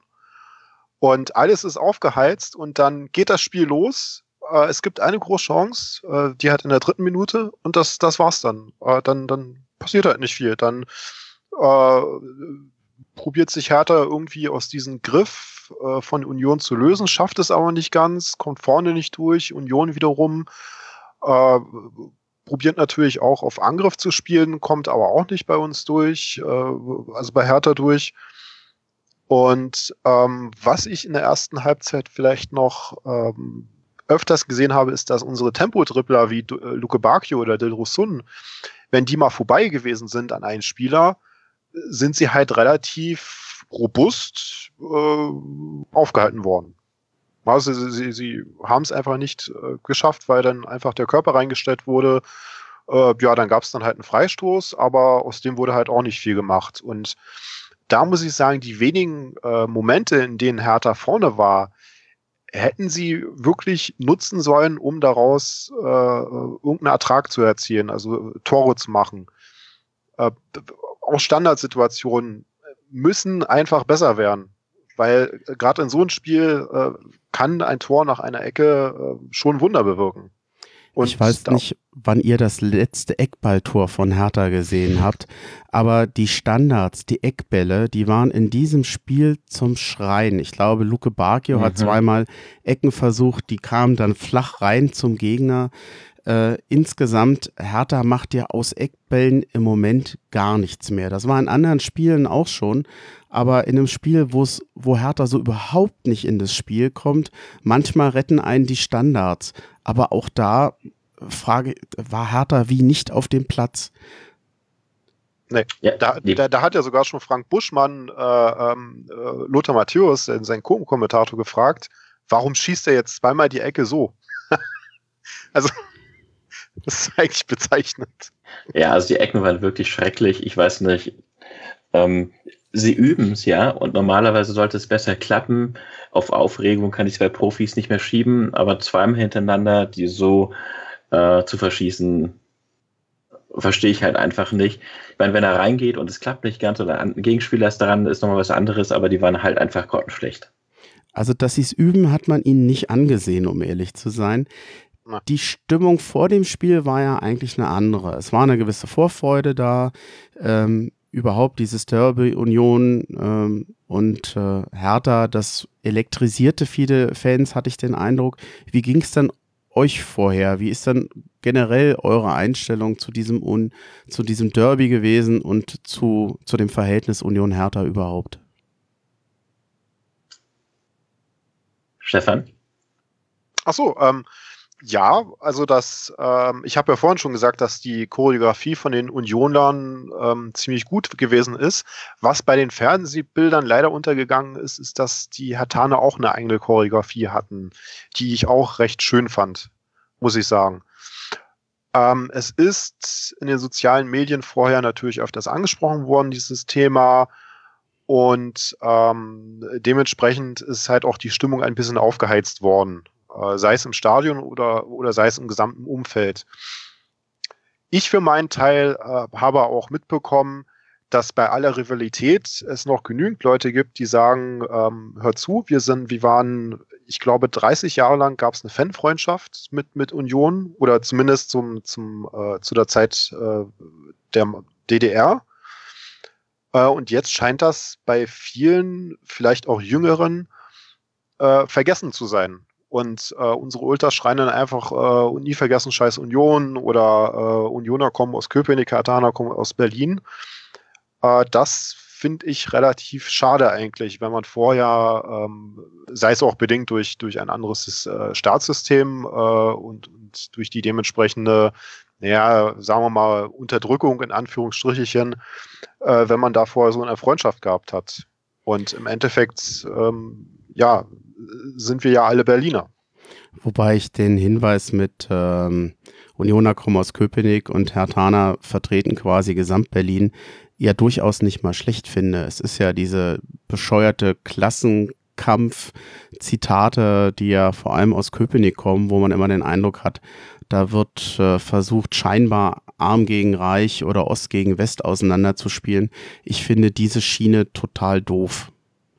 Und alles ist aufgeheizt und dann geht das Spiel los. Äh, es gibt eine große Chance, äh, die hat in der dritten Minute und das, das war's dann. Äh, dann. Dann passiert halt nicht viel. Dann äh, probiert sich Hertha irgendwie aus diesem Griff äh, von Union zu lösen, schafft es aber nicht ganz, kommt vorne nicht durch. Union wiederum äh, probiert natürlich auch auf Angriff zu spielen, kommt aber auch nicht bei uns durch, äh, also bei Hertha durch. Und ähm, was ich in der ersten Halbzeit vielleicht noch ähm, öfters gesehen habe, ist, dass unsere Tempo-Trippler wie äh, Luke Bacchio oder Del Rosun, wenn die mal vorbei gewesen sind an einen Spieler, sind sie halt relativ robust äh, aufgehalten worden. Also sie, sie, sie haben es einfach nicht äh, geschafft, weil dann einfach der Körper reingestellt wurde. Äh, ja, dann gab es dann halt einen Freistoß, aber aus dem wurde halt auch nicht viel gemacht. Und da muss ich sagen, die wenigen äh, Momente, in denen Hertha vorne war, hätten sie wirklich nutzen sollen, um daraus äh, irgendeinen Ertrag zu erzielen, also Tore zu machen. Äh, auch Standardsituationen müssen einfach besser werden. Weil äh, gerade in so einem Spiel äh, kann ein Tor nach einer Ecke äh, schon Wunder bewirken. Und ich weiß nicht, wann ihr das letzte Eckballtor von Hertha gesehen habt, aber die Standards, die Eckbälle, die waren in diesem Spiel zum Schreien. Ich glaube, Luke Bacchio mhm. hat zweimal Ecken versucht, die kamen dann flach rein zum Gegner. Äh, insgesamt, Hertha macht ja aus Eckbällen im Moment gar nichts mehr. Das war in anderen Spielen auch schon, aber in einem Spiel, wo es, wo Hertha so überhaupt nicht in das Spiel kommt, manchmal retten einen die Standards. Aber auch da Frage, war Hertha wie nicht auf dem Platz? Nee, ja, da, da, da, hat ja sogar schon Frank Buschmann äh, ähm, äh, Lothar Matthäus, sein Co-Kommentator, gefragt, warum schießt er jetzt zweimal die Ecke so? [LAUGHS] also, das ist [LAUGHS] eigentlich bezeichnend. Ja, also die Ecken waren wirklich schrecklich. Ich weiß nicht, ähm, sie üben es ja und normalerweise sollte es besser klappen. Auf Aufregung kann ich bei Profis nicht mehr schieben, aber zweimal hintereinander, die so äh, zu verschießen, verstehe ich halt einfach nicht. Ich meine, wenn er reingeht und es klappt nicht ganz oder ein Gegenspieler ist daran, ist nochmal was anderes, aber die waren halt einfach grottenschlecht. Also, dass sie es üben, hat man ihnen nicht angesehen, um ehrlich zu sein. Die Stimmung vor dem Spiel war ja eigentlich eine andere. Es war eine gewisse Vorfreude da. Ähm, überhaupt dieses Derby Union ähm, und äh, Hertha, das elektrisierte viele Fans, hatte ich den Eindruck. Wie ging es dann euch vorher? Wie ist dann generell eure Einstellung zu diesem, Un zu diesem Derby gewesen und zu, zu dem Verhältnis Union Hertha überhaupt? Stefan? Ach so, ähm, ja, also das, ähm, ich habe ja vorhin schon gesagt, dass die Choreografie von den Unionlern ähm, ziemlich gut gewesen ist. Was bei den Fernsehbildern leider untergegangen ist, ist, dass die Hatane auch eine eigene Choreografie hatten, die ich auch recht schön fand, muss ich sagen. Ähm, es ist in den sozialen Medien vorher natürlich öfters angesprochen worden, dieses Thema. Und ähm, dementsprechend ist halt auch die Stimmung ein bisschen aufgeheizt worden äh, sei es im Stadion oder, oder sei es im gesamten Umfeld. Ich für meinen Teil äh, habe auch mitbekommen, dass bei aller Rivalität es noch genügend Leute gibt, die sagen, ähm, hör zu, wir sind, wir waren, ich glaube, 30 Jahre lang gab es eine Fanfreundschaft mit, mit Union oder zumindest zum, zum, äh, zu der Zeit äh, der DDR. Äh, und jetzt scheint das bei vielen, vielleicht auch Jüngeren, äh, vergessen zu sein. Und äh, unsere Ultras schreien dann einfach äh, nie vergessen Scheiß Union oder äh, Unioner kommen aus Köpenick, Katana kommen aus Berlin. Äh, das finde ich relativ schade eigentlich, wenn man vorher, ähm, sei es auch bedingt durch, durch ein anderes äh, Staatssystem äh, und, und durch die dementsprechende, naja, sagen wir mal, Unterdrückung in Anführungsstrichen, äh, wenn man da vorher so eine Freundschaft gehabt hat. Und im Endeffekt, ähm, ja, sind wir ja alle Berliner. Wobei ich den Hinweis mit ähm, Unioner kommen aus Köpenick und Herr Thaner vertreten quasi Gesamt-Berlin ja durchaus nicht mal schlecht finde. Es ist ja diese bescheuerte Klassenkampf-Zitate, die ja vor allem aus Köpenick kommen, wo man immer den Eindruck hat, da wird äh, versucht, scheinbar Arm gegen Reich oder Ost gegen West auseinanderzuspielen. Ich finde diese Schiene total doof.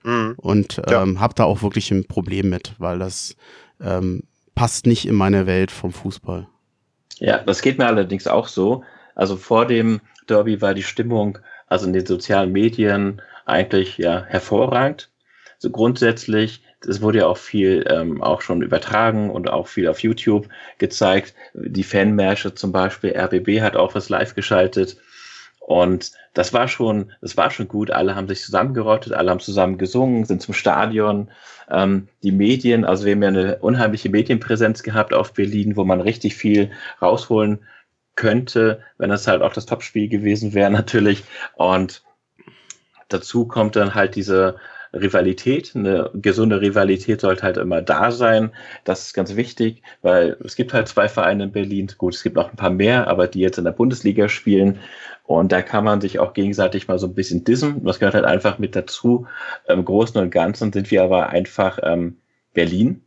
Mhm. Und ähm, ja. habe da auch wirklich ein Problem mit, weil das ähm, passt nicht in meine Welt vom Fußball. Ja, das geht mir allerdings auch so. Also vor dem Derby war die Stimmung, also in den sozialen Medien, eigentlich ja hervorragend. So grundsätzlich, es wurde ja auch viel ähm, auch schon übertragen und auch viel auf YouTube gezeigt. Die Fanmärsche zum Beispiel, RBB hat auch was live geschaltet. Und das war schon, das war schon gut. Alle haben sich zusammengerottet, alle haben zusammen gesungen, sind zum Stadion. Ähm, die Medien, also wir haben ja eine unheimliche Medienpräsenz gehabt auf Berlin, wo man richtig viel rausholen könnte, wenn das halt auch das Topspiel gewesen wäre [LAUGHS] natürlich. Und dazu kommt dann halt diese Rivalität, eine gesunde Rivalität sollte halt immer da sein. Das ist ganz wichtig, weil es gibt halt zwei Vereine in Berlin. Gut, es gibt noch ein paar mehr, aber die jetzt in der Bundesliga spielen. Und da kann man sich auch gegenseitig mal so ein bisschen dissen. Das gehört halt einfach mit dazu. Im Großen und Ganzen sind wir aber einfach ähm, Berlin.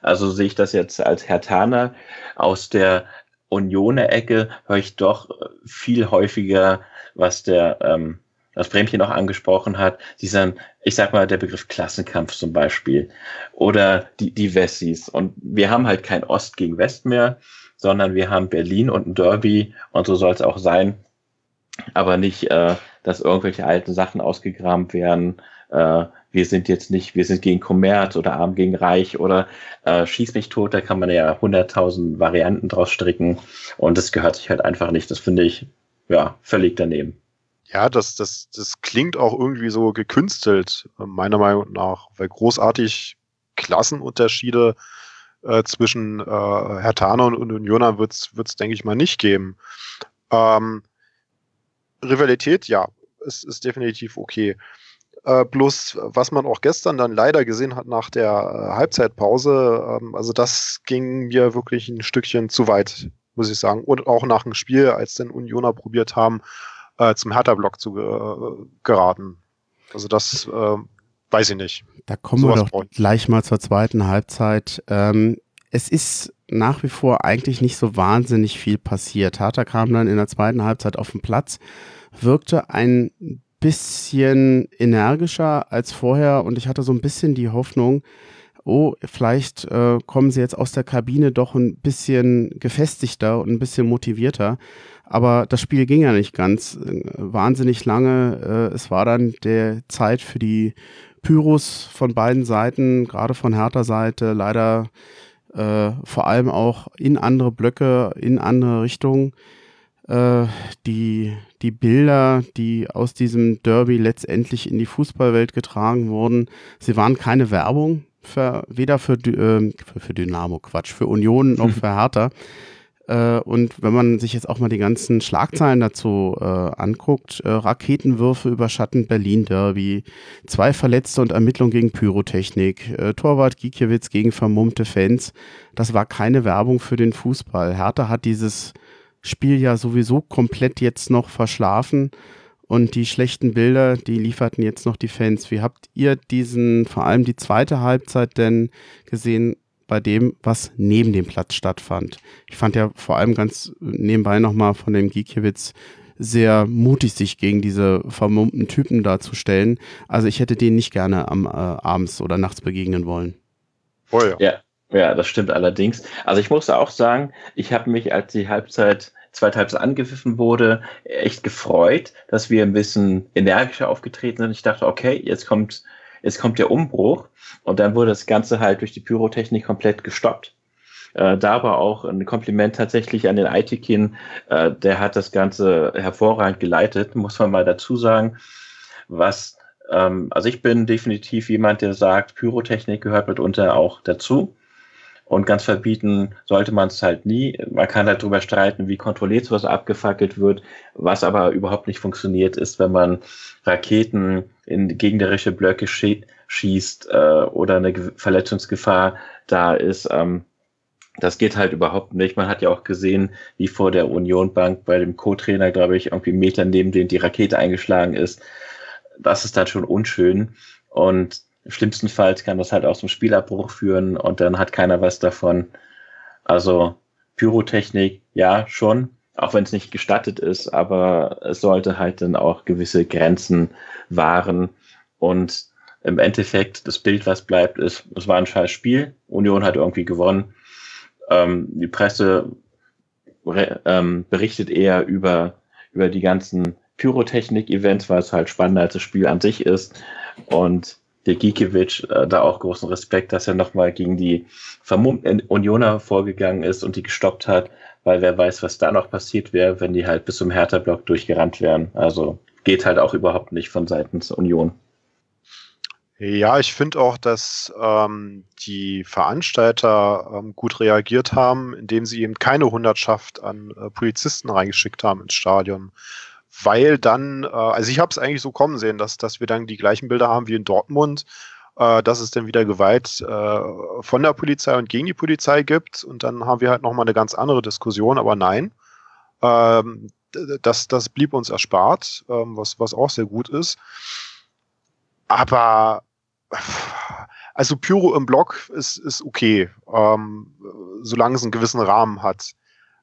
Also sehe ich das jetzt als Herr Hertaner aus der Unioner-Ecke, höre ich doch viel häufiger, was der ähm, was Bremchen noch angesprochen hat, dieser, ich sag mal, der Begriff Klassenkampf zum Beispiel oder die, die Wessis. Und wir haben halt kein Ost gegen West mehr, sondern wir haben Berlin und ein Derby und so soll es auch sein. Aber nicht, äh, dass irgendwelche alten Sachen ausgegraben werden. Äh, wir sind jetzt nicht, wir sind gegen Kommerz oder arm gegen reich oder äh, schieß mich tot, da kann man ja hunderttausend Varianten draus stricken und das gehört sich halt einfach nicht. Das finde ich ja völlig daneben. Ja, das, das, das klingt auch irgendwie so gekünstelt, äh, meiner Meinung nach, weil großartig Klassenunterschiede äh, zwischen äh, Hertana und Unioner wird es, denke ich mal, nicht geben. Ähm, Rivalität, ja, ist, ist definitiv okay. Äh, bloß, was man auch gestern dann leider gesehen hat nach der äh, Halbzeitpause, ähm, also das ging mir wirklich ein Stückchen zu weit, muss ich sagen. Und auch nach dem Spiel, als dann Unioner probiert haben, äh, zum Hertha-Block zu äh, geraten. Also das äh, weiß ich nicht. Da kommen Sowas wir doch gleich mal zur zweiten Halbzeit. Ähm, es ist nach wie vor eigentlich nicht so wahnsinnig viel passiert. Hertha kam dann in der zweiten Halbzeit auf den Platz, wirkte ein bisschen energischer als vorher und ich hatte so ein bisschen die Hoffnung, oh, vielleicht äh, kommen sie jetzt aus der Kabine doch ein bisschen gefestigter und ein bisschen motivierter. Aber das Spiel ging ja nicht ganz äh, wahnsinnig lange. Äh, es war dann der Zeit für die Pyros von beiden Seiten, gerade von Hertha Seite, leider äh, vor allem auch in andere Blöcke, in andere Richtungen. Äh, die, die Bilder, die aus diesem Derby letztendlich in die Fußballwelt getragen wurden, sie waren keine Werbung, für, weder für, äh, für, für Dynamo, Quatsch, für Union noch [LAUGHS] für Hertha. Äh, und wenn man sich jetzt auch mal die ganzen Schlagzeilen dazu äh, anguckt, äh, Raketenwürfe überschatten Berlin Derby, zwei Verletzte und Ermittlung gegen Pyrotechnik, äh, Torwart Gikiewicz gegen vermummte Fans. Das war keine Werbung für den Fußball. Hertha hat dieses Spiel ja sowieso komplett jetzt noch verschlafen und die schlechten Bilder, die lieferten jetzt noch die Fans. Wie habt ihr diesen, vor allem die zweite Halbzeit denn gesehen bei dem, was neben dem Platz stattfand? Ich fand ja vor allem ganz nebenbei nochmal von dem Giekiewicz sehr mutig, sich gegen diese vermummten Typen darzustellen. Also ich hätte denen nicht gerne am äh, abends oder nachts begegnen wollen. Oh ja. ja. Ja, das stimmt allerdings. Also ich musste auch sagen, ich habe mich, als die Halbzeit zweite Halbzeit angepfiffen wurde, echt gefreut, dass wir ein bisschen energischer aufgetreten sind. Ich dachte, okay, jetzt kommt, jetzt kommt der Umbruch. Und dann wurde das Ganze halt durch die Pyrotechnik komplett gestoppt. Äh, da war auch ein Kompliment tatsächlich an den Aitikin. Äh, der hat das Ganze hervorragend geleitet, muss man mal dazu sagen. Was, ähm, also ich bin definitiv jemand, der sagt, Pyrotechnik gehört mitunter auch dazu. Und ganz verbieten sollte man es halt nie. Man kann halt darüber streiten, wie kontrolliert sowas abgefackelt wird. Was aber überhaupt nicht funktioniert, ist, wenn man Raketen in gegnerische Blöcke schie schießt äh, oder eine Verletzungsgefahr da ist. Ähm, das geht halt überhaupt nicht. Man hat ja auch gesehen, wie vor der Union Bank bei dem Co-Trainer, glaube ich, irgendwie Meter neben dem die Rakete eingeschlagen ist. Das ist dann schon unschön. Und Schlimmstenfalls kann das halt auch zum Spielabbruch führen und dann hat keiner was davon. Also Pyrotechnik, ja, schon, auch wenn es nicht gestattet ist, aber es sollte halt dann auch gewisse Grenzen wahren. Und im Endeffekt, das Bild, was bleibt, ist, es war ein scheiß Spiel. Union hat irgendwie gewonnen. Ähm, die Presse ähm, berichtet eher über, über die ganzen Pyrotechnik-Events, weil es halt spannender als das Spiel an sich ist. Und der Gikiewicz äh, da auch großen Respekt, dass er nochmal gegen die vermummten Unioner vorgegangen ist und die gestoppt hat, weil wer weiß, was da noch passiert wäre, wenn die halt bis zum Hertha-Block durchgerannt wären. Also geht halt auch überhaupt nicht von seitens Union. Ja, ich finde auch, dass ähm, die Veranstalter ähm, gut reagiert haben, indem sie eben keine Hundertschaft an äh, Polizisten reingeschickt haben ins Stadion weil dann, äh, also ich habe es eigentlich so kommen sehen, dass, dass wir dann die gleichen Bilder haben wie in Dortmund, äh, dass es dann wieder Gewalt äh, von der Polizei und gegen die Polizei gibt und dann haben wir halt nochmal eine ganz andere Diskussion, aber nein, ähm, das, das blieb uns erspart, ähm, was, was auch sehr gut ist. Aber also Pyro im Block ist, ist okay, ähm, solange es einen gewissen Rahmen hat.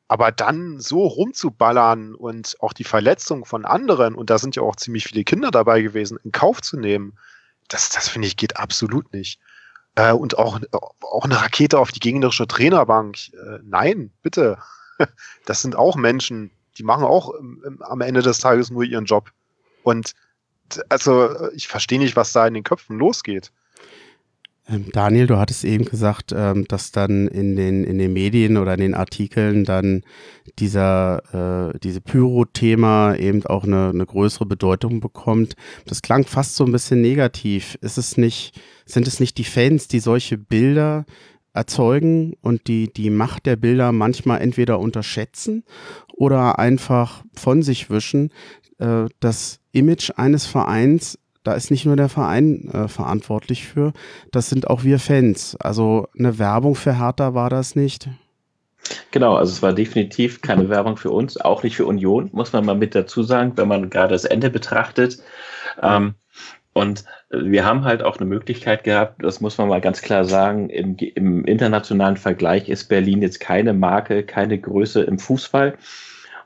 Aber dann so rumzuballern und auch die Verletzung von anderen, und da sind ja auch ziemlich viele Kinder dabei gewesen, in Kauf zu nehmen, das, das finde ich geht absolut nicht. Äh, und auch, auch eine Rakete auf die gegnerische Trainerbank. Äh, nein, bitte. [LAUGHS] Das sind auch Menschen, die machen auch im, im, am Ende des Tages nur ihren Job. Und also ich verstehe nicht, was da in den Köpfen losgeht. Ähm, Daniel, du hattest eben gesagt, ähm, dass dann in den, in den Medien oder in den Artikeln dann dieser, äh, diese Pyro-Thema eben auch eine, eine größere Bedeutung bekommt. Das klang fast so ein bisschen negativ. Ist es nicht, sind es nicht die Fans, die solche Bilder erzeugen und die, die Macht der Bilder manchmal entweder unterschätzen oder einfach von sich wischen? Äh, das Image eines Vereins da ist nicht nur der Verein äh, verantwortlich für, das sind auch wir Fans. Also eine Werbung für Hertha war das nicht. Genau, also es war definitiv keine Werbung für uns, auch nicht für Union, muss man mal mit dazu sagen, wenn man gerade das Ende betrachtet. Ähm, und wir haben halt auch eine Möglichkeit gehabt, das muss man mal ganz klar sagen, im, im internationalen Vergleich ist Berlin jetzt keine Marke, keine Größe im Fußball.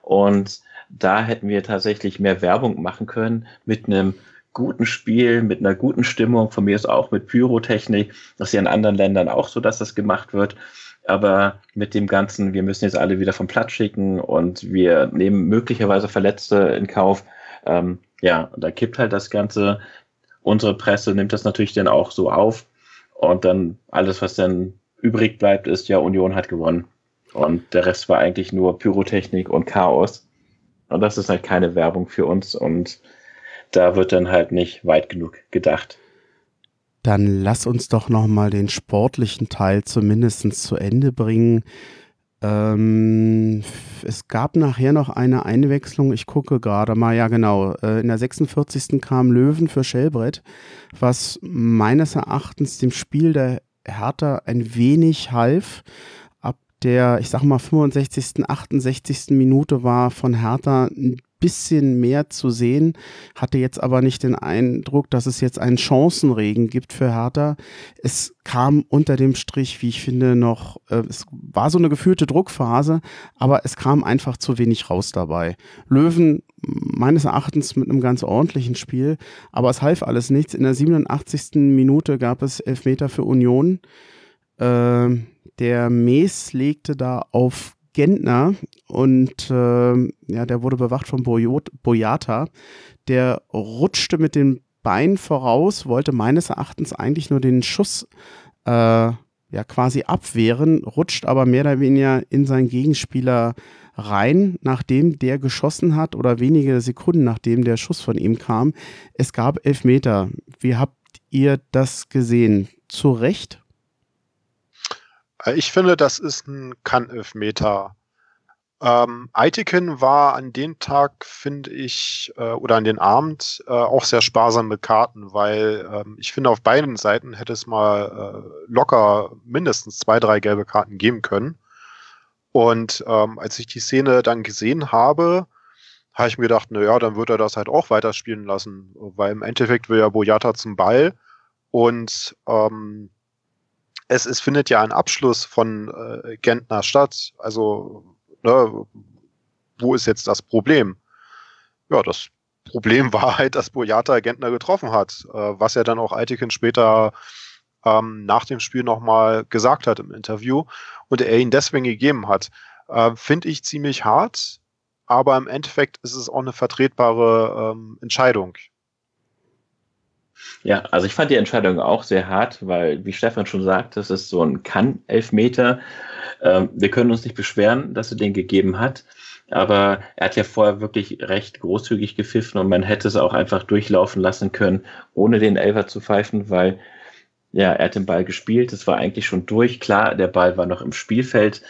Und da hätten wir tatsächlich mehr Werbung machen können mit einem guten Spiel, mit einer guten Stimmung, von mir ist auch mit Pyrotechnik. Das ist ja in anderen Ländern auch so, dass das gemacht wird. Aber mit dem Ganzen, wir müssen jetzt alle wieder vom Platz schicken und wir nehmen möglicherweise Verletzte in Kauf. Ähm, ja, da kippt halt das Ganze. Unsere Presse nimmt das natürlich dann auch so auf. Und dann alles, was dann übrig bleibt, ist ja, Union hat gewonnen. Und der Rest war eigentlich nur Pyrotechnik und Chaos. Und das ist halt keine Werbung für uns. Und da wird dann halt nicht weit genug gedacht. Dann lass uns doch nochmal den sportlichen Teil zumindest zu Ende bringen. Ähm, es gab nachher noch eine Einwechslung. Ich gucke gerade mal, ja genau. Äh, in der 46. kam Löwen für Schellbrett, was meines Erachtens dem Spiel der Hertha ein wenig half. Ab der, ich sag mal, 65., 68. Minute war von Hertha ein bisschen mehr zu sehen, hatte jetzt aber nicht den Eindruck, dass es jetzt einen Chancenregen gibt für Hertha. Es kam unter dem Strich, wie ich finde, noch, äh, es war so eine gefühlte Druckphase, aber es kam einfach zu wenig raus dabei. Löwen meines Erachtens mit einem ganz ordentlichen Spiel, aber es half alles nichts. In der 87. Minute gab es Elfmeter für Union. Äh, der Mees legte da auf Gentner und äh, ja, der wurde bewacht von Boyata. Der rutschte mit den Beinen voraus, wollte meines Erachtens eigentlich nur den Schuss äh, ja quasi abwehren, rutscht aber mehr oder weniger in seinen Gegenspieler rein, nachdem der geschossen hat oder wenige Sekunden nachdem der Schuss von ihm kam. Es gab Elfmeter. Wie habt ihr das gesehen? Zu Recht? Äh, ich finde, das ist ein Kann-Elfmeter. Ähm, Eitiken war an dem Tag, finde ich, äh, oder an den Abend äh, auch sehr sparsam mit Karten, weil ähm, ich finde, auf beiden Seiten hätte es mal äh, locker mindestens zwei, drei gelbe Karten geben können. Und ähm, als ich die Szene dann gesehen habe, habe ich mir gedacht, naja, dann wird er das halt auch weiterspielen lassen, weil im Endeffekt will ja Boyata zum Ball und ähm, es, es findet ja ein Abschluss von äh, Gentner statt. Also, ne, wo ist jetzt das Problem? Ja, das Problem [LAUGHS] war halt, dass Boyata Gentner getroffen hat, äh, was er dann auch Eitiken später ähm, nach dem Spiel nochmal gesagt hat im Interview und er ihn deswegen gegeben hat. Äh, Finde ich ziemlich hart, aber im Endeffekt ist es auch eine vertretbare ähm, Entscheidung. Ja, also ich fand die Entscheidung auch sehr hart, weil, wie Stefan schon sagt, das ist so ein Kann-Elfmeter. Ähm, wir können uns nicht beschweren, dass er den gegeben hat, aber er hat ja vorher wirklich recht großzügig gepfiffen und man hätte es auch einfach durchlaufen lassen können, ohne den Elfer zu pfeifen, weil ja, er hat den Ball gespielt, es war eigentlich schon durch. Klar, der Ball war noch im Spielfeld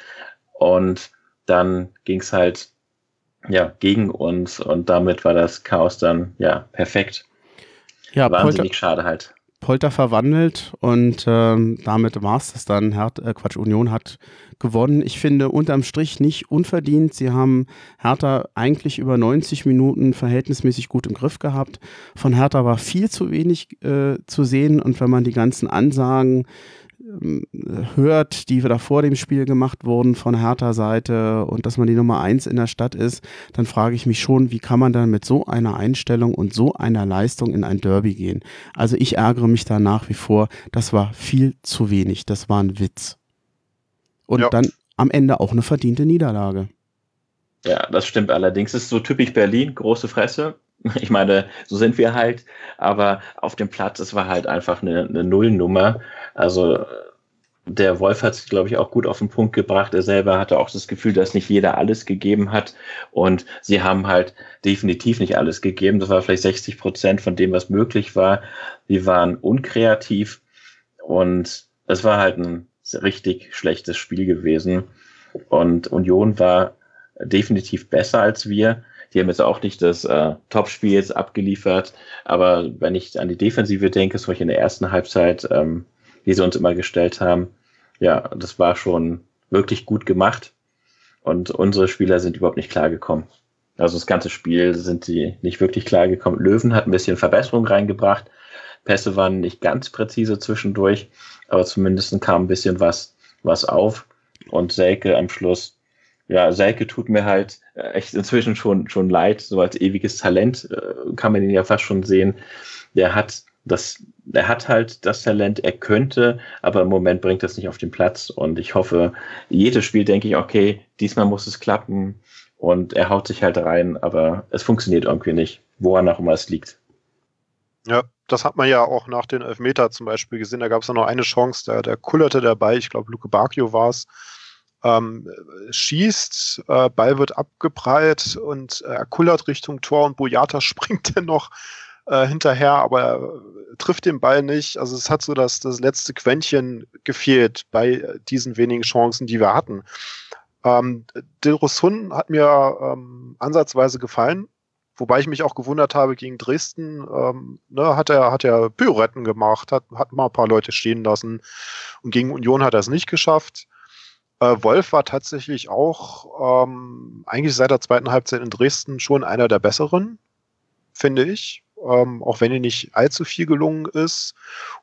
und dann ging es halt ja gegen uns und damit war das Chaos dann ja perfekt. Ja, wahnsinnig Polter, schade halt. Polter verwandelt und ähm, damit war es das dann. Her äh, Quatsch, Union hat gewonnen. Ich finde unterm Strich nicht unverdient. Sie haben Hertha eigentlich über 90 Minuten verhältnismäßig gut im Griff gehabt. Von Hertha war viel zu wenig äh, zu sehen und wenn man die ganzen Ansagen hört, die da vor dem Spiel gemacht wurden von Hertha Seite und dass man die Nummer eins in der Stadt ist, dann frage ich mich schon, wie kann man dann mit so einer Einstellung und so einer Leistung in ein Derby gehen? Also ich ärgere mich da nach wie vor, das war viel zu wenig, das war ein Witz. Und ja. dann am Ende auch eine verdiente Niederlage. Ja, das stimmt allerdings. Es ist so typisch Berlin, große Fresse. [LAUGHS] Ich meine, so sind wir halt, aber auf dem Platz, es war halt einfach eine, eine Nullnummer. Also der Wolf hat es, glaube ich, auch gut auf den Punkt gebracht. Er selber hatte auch das Gefühl, dass nicht jeder alles gegeben hat. Und sie haben halt definitiv nicht alles gegeben. Das war vielleicht 60 Prozent von dem, was möglich war. Sie waren unkreativ und es war halt ein richtig schlechtes Spiel gewesen. Und Union war definitiv besser als wir. Die haben jetzt auch nicht das äh, Topspiel jetzt abgeliefert, aber wenn ich an die Defensive denke, so ich in der ersten Halbzeit, ähm, wie sie uns immer gestellt haben, ja, das war schon wirklich gut gemacht und unsere Spieler sind überhaupt nicht klargekommen. Also das ganze Spiel sind sie nicht wirklich klargekommen. Löwen hat ein bisschen Verbesserung reingebracht. Pässe waren nicht ganz präzise zwischendurch, aber zumindest kam ein bisschen was, was auf. Und Selke am Schluss ja, Selke tut mir halt äh, echt inzwischen schon, schon leid, so als ewiges Talent äh, kann man ihn ja fast schon sehen. Der hat das, er hat halt das Talent, er könnte, aber im Moment bringt das nicht auf den Platz und ich hoffe, jedes Spiel denke ich, okay, diesmal muss es klappen und er haut sich halt rein, aber es funktioniert irgendwie nicht, woran auch immer es liegt. Ja, das hat man ja auch nach den Elfmeter zum Beispiel gesehen. Da gab es noch eine Chance, der, der kullerte dabei, ich glaube, Luke Bacchio war es, ähm, schießt, äh, Ball wird abgeprallt und äh, er kullert Richtung Tor und Boyata [LAUGHS] springt dann noch äh, hinterher, aber er trifft den Ball nicht. Also es hat so das, das letzte Quäntchen gefehlt bei diesen wenigen Chancen, die wir hatten. Ähm, Dilrosun hat mir ähm, ansatzweise gefallen, wobei ich mich auch gewundert habe, gegen Dresden ähm, ne, hat er hat er Pyretten gemacht, hat, hat mal ein paar Leute stehen lassen und gegen Union hat er es nicht geschafft. Äh, Wolf war tatsächlich auch ähm, eigentlich seit der zweiten Halbzeit in Dresden schon einer der besseren, finde ich. Ähm, auch wenn ihm nicht allzu viel gelungen ist.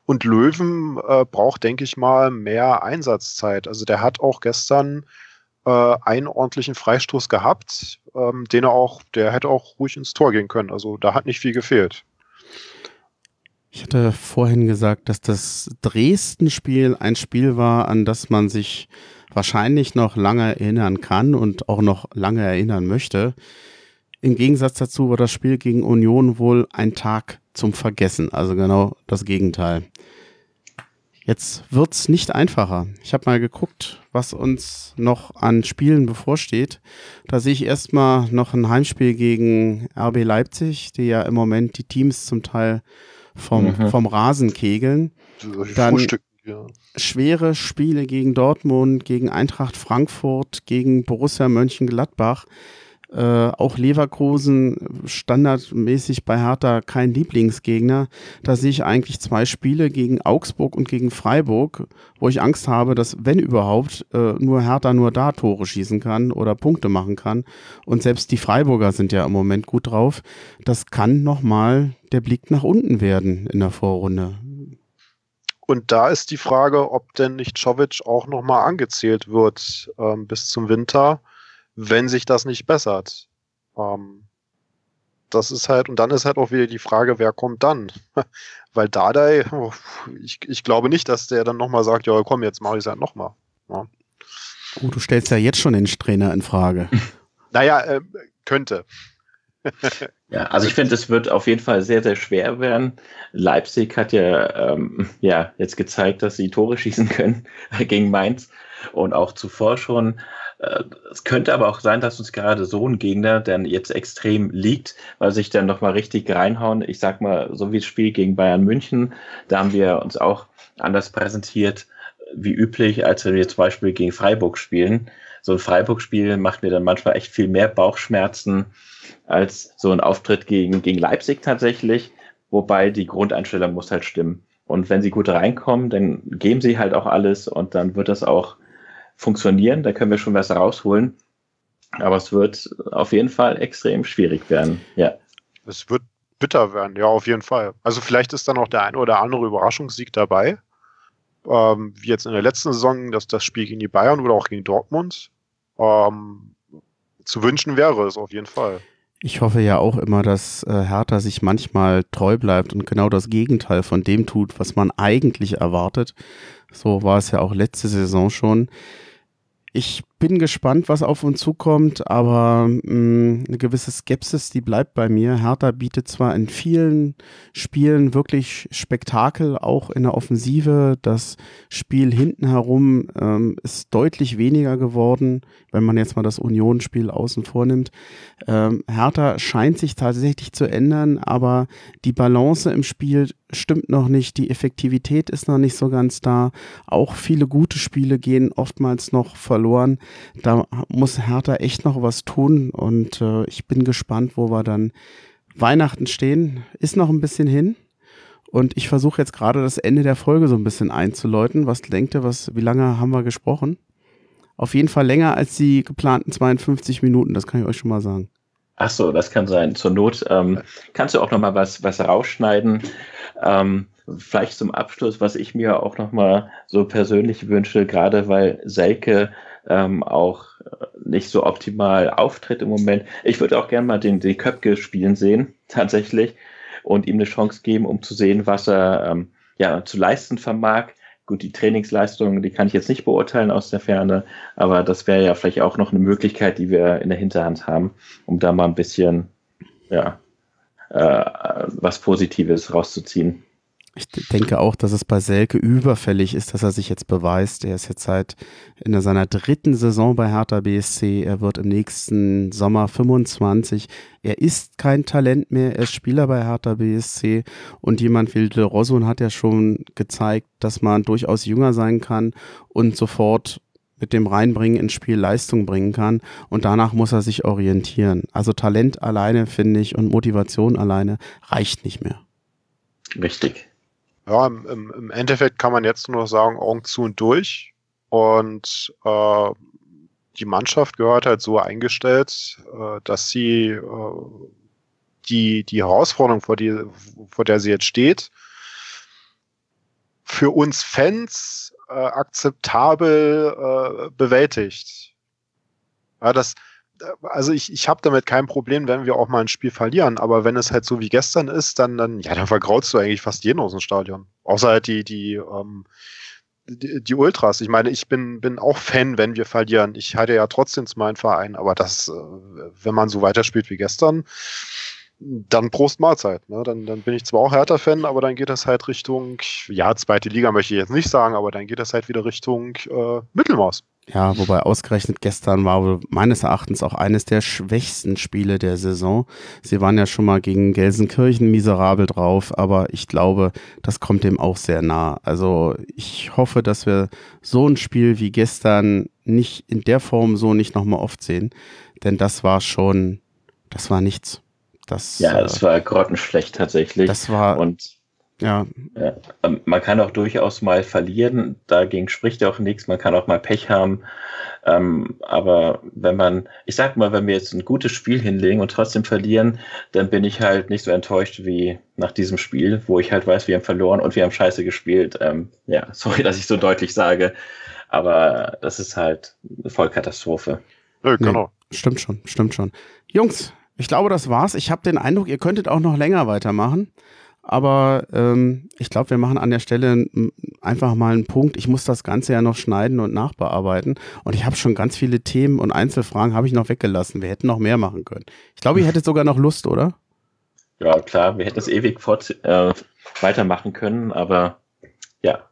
Und Löwen äh, braucht, denke ich mal, mehr Einsatzzeit. Also der hat auch gestern äh, einen ordentlichen Freistoß gehabt, ähm, den er auch, der hätte auch ruhig ins Tor gehen können. Also da hat nicht viel gefehlt. Ich hatte vorhin gesagt, dass das Dresden-Spiel ein Spiel war, an das man sich wahrscheinlich noch lange erinnern kann und auch noch lange erinnern möchte. Im Gegensatz dazu war das Spiel gegen Union wohl ein Tag zum Vergessen, also genau das Gegenteil. Jetzt wird's nicht einfacher. Ich habe mal geguckt, was uns noch an Spielen bevorsteht. Da sehe ich erstmal noch ein Heimspiel gegen RB Leipzig, die ja im Moment die Teams zum Teil vom, mhm. vom Rasen kegeln. Dann ja. schwere Spiele gegen Dortmund, gegen Eintracht Frankfurt, gegen Borussia Mönchengladbach. Äh, auch Leverkusen standardmäßig bei Hertha kein Lieblingsgegner. Da sehe ich eigentlich zwei Spiele gegen Augsburg und gegen Freiburg, wo ich Angst habe, dass wenn überhaupt äh, nur Hertha nur da Tore schießen kann oder Punkte machen kann. Und selbst die Freiburger sind ja im Moment gut drauf. Das kann nochmal der Blick nach unten werden in der Vorrunde. Und da ist die Frage, ob denn nicht Czovic auch nochmal angezählt wird ähm, bis zum Winter wenn sich das nicht bessert. Ähm, das ist halt, und dann ist halt auch wieder die Frage, wer kommt dann? [LAUGHS] Weil Dardai, [LAUGHS] ich, ich glaube nicht, dass der dann nochmal sagt, ja komm, jetzt mache ich es halt nochmal. Ja. Oh, du stellst ja jetzt schon den Trainer in Frage. [LAUGHS] naja, äh, könnte. Ja, also ich finde, es wird auf jeden Fall sehr, sehr schwer werden. Leipzig hat ja, ähm, ja jetzt gezeigt, dass sie Tore schießen können [LAUGHS] gegen Mainz und auch zuvor schon. Äh, es könnte aber auch sein, dass uns gerade so ein Gegner dann jetzt extrem liegt, weil sich dann nochmal richtig reinhauen. Ich sag mal, so wie das Spiel gegen Bayern München, da haben wir uns auch anders präsentiert wie üblich, als wir zum Beispiel gegen Freiburg spielen. So ein Freiburg-Spiel macht mir dann manchmal echt viel mehr Bauchschmerzen als so ein Auftritt gegen, gegen Leipzig tatsächlich. Wobei die Grundeinstellung muss halt stimmen. Und wenn sie gut reinkommen, dann geben sie halt auch alles und dann wird das auch funktionieren, da können wir schon was rausholen. Aber es wird auf jeden Fall extrem schwierig werden. Ja. Es wird bitter werden, ja, auf jeden Fall. Also vielleicht ist dann auch der ein oder andere Überraschungssieg dabei. Ähm, wie jetzt in der letzten Saison, dass das Spiel gegen die Bayern oder auch gegen Dortmund. Ähm, zu wünschen wäre es auf jeden Fall. Ich hoffe ja auch immer, dass äh, Hertha sich manchmal treu bleibt und genau das Gegenteil von dem tut, was man eigentlich erwartet. So war es ja auch letzte Saison schon. Ich bin gespannt, was auf uns zukommt, aber mh, mm, eine gewisse Skepsis, die bleibt bei mir. Hertha bietet zwar in vielen Spielen wirklich Spektakel, auch in der Offensive. Das Spiel hinten herum ähm, ist deutlich weniger geworden, wenn man jetzt mal das Unionsspiel außen vornimmt. Ähm, Hertha scheint sich tatsächlich zu ändern, aber die Balance im Spiel stimmt noch nicht, die Effektivität ist noch nicht so ganz da. Auch viele gute Spiele gehen oftmals noch verloren. Da muss Hertha echt noch was tun und äh, ich bin gespannt, wo wir dann Weihnachten stehen. Ist noch ein bisschen hin. Und ich versuche jetzt gerade das Ende der Folge so ein bisschen einzuläuten. Was denkt ihr, was, wie lange haben wir gesprochen? Auf jeden Fall länger als die geplanten 52 Minuten, das kann ich euch schon mal sagen. Ach so, das kann sein. Zur Not ähm, kannst du auch noch mal was, was rausschneiden. Ähm, vielleicht zum Abschluss, was ich mir auch noch mal so persönlich wünsche, gerade weil Selke ähm, auch nicht so optimal auftritt im Moment. Ich würde auch gerne mal den, den Köpke spielen sehen, [LAUGHS] tatsächlich, und ihm eine Chance geben, um zu sehen, was er ähm, ja, zu leisten vermag. Gut, die Trainingsleistung, die kann ich jetzt nicht beurteilen aus der Ferne, aber das wäre ja vielleicht auch noch eine Möglichkeit, die wir in der Hinterhand haben, um da mal ein bisschen, ja, äh, was Positives rauszuziehen. Ich denke auch, dass es bei Selke überfällig ist, dass er sich jetzt beweist. Er ist jetzt seit in seiner dritten Saison bei Hertha BSC. Er wird im nächsten Sommer 25. Er ist kein Talent mehr. Er ist Spieler bei Hertha BSC. Und jemand wie De Rosun hat ja schon gezeigt, dass man durchaus jünger sein kann und sofort mit dem Reinbringen ins Spiel Leistung bringen kann. Und danach muss er sich orientieren. Also Talent alleine, finde ich, und Motivation alleine reicht nicht mehr. Richtig. Ja, im, im, Endeffekt kann man jetzt nur sagen, Augen zu und durch. Und äh, die Mannschaft gehört halt so eingestellt, äh, dass sie äh, die, die Herausforderung, vor, die, vor der sie jetzt steht, für uns Fans äh, akzeptabel äh, bewältigt. Ja, das, also ich, ich habe damit kein Problem, wenn wir auch mal ein Spiel verlieren, aber wenn es halt so wie gestern ist, dann, dann, ja, dann vergraulst du eigentlich fast jeden aus dem Stadion. Außer halt die, die, ähm, die, die Ultras. Ich meine, ich bin, bin auch Fan, wenn wir verlieren. Ich halte ja trotzdem zu meinem Verein, aber das, äh, wenn man so weiterspielt wie gestern, dann Prost Mahlzeit. Ne? Dann, dann bin ich zwar auch Hertha-Fan, aber dann geht das halt Richtung, ja, zweite Liga möchte ich jetzt nicht sagen, aber dann geht das halt wieder Richtung äh, Mittelmaß. Ja, wobei ausgerechnet gestern war meines Erachtens auch eines der schwächsten Spiele der Saison. Sie waren ja schon mal gegen Gelsenkirchen miserabel drauf, aber ich glaube, das kommt dem auch sehr nah. Also ich hoffe, dass wir so ein Spiel wie gestern nicht in der Form so nicht nochmal oft sehen, denn das war schon, das war nichts. Das, ja, das war grottenschlecht tatsächlich. Das war und ja. ja. Ähm, man kann auch durchaus mal verlieren, dagegen spricht ja auch nichts, man kann auch mal Pech haben. Ähm, aber wenn man, ich sag mal, wenn wir jetzt ein gutes Spiel hinlegen und trotzdem verlieren, dann bin ich halt nicht so enttäuscht wie nach diesem Spiel, wo ich halt weiß, wir haben verloren und wir haben scheiße gespielt. Ähm, ja, [LAUGHS] sorry, dass ich so deutlich sage, aber das ist halt eine Vollkatastrophe. Ja, genau. Nee, stimmt schon, stimmt schon. Jungs, ich glaube, das war's. Ich habe den Eindruck, ihr könntet auch noch länger weitermachen. Aber ähm, ich glaube, wir machen an der Stelle einfach mal einen Punkt. Ich muss das Ganze ja noch schneiden und nachbearbeiten. Und ich habe schon ganz viele Themen und Einzelfragen habe ich noch weggelassen. Wir hätten noch mehr machen können. Ich glaube, ihr hättet sogar noch Lust, oder? Ja, klar, wir hätten es ewig fort, äh, weitermachen können, aber ja,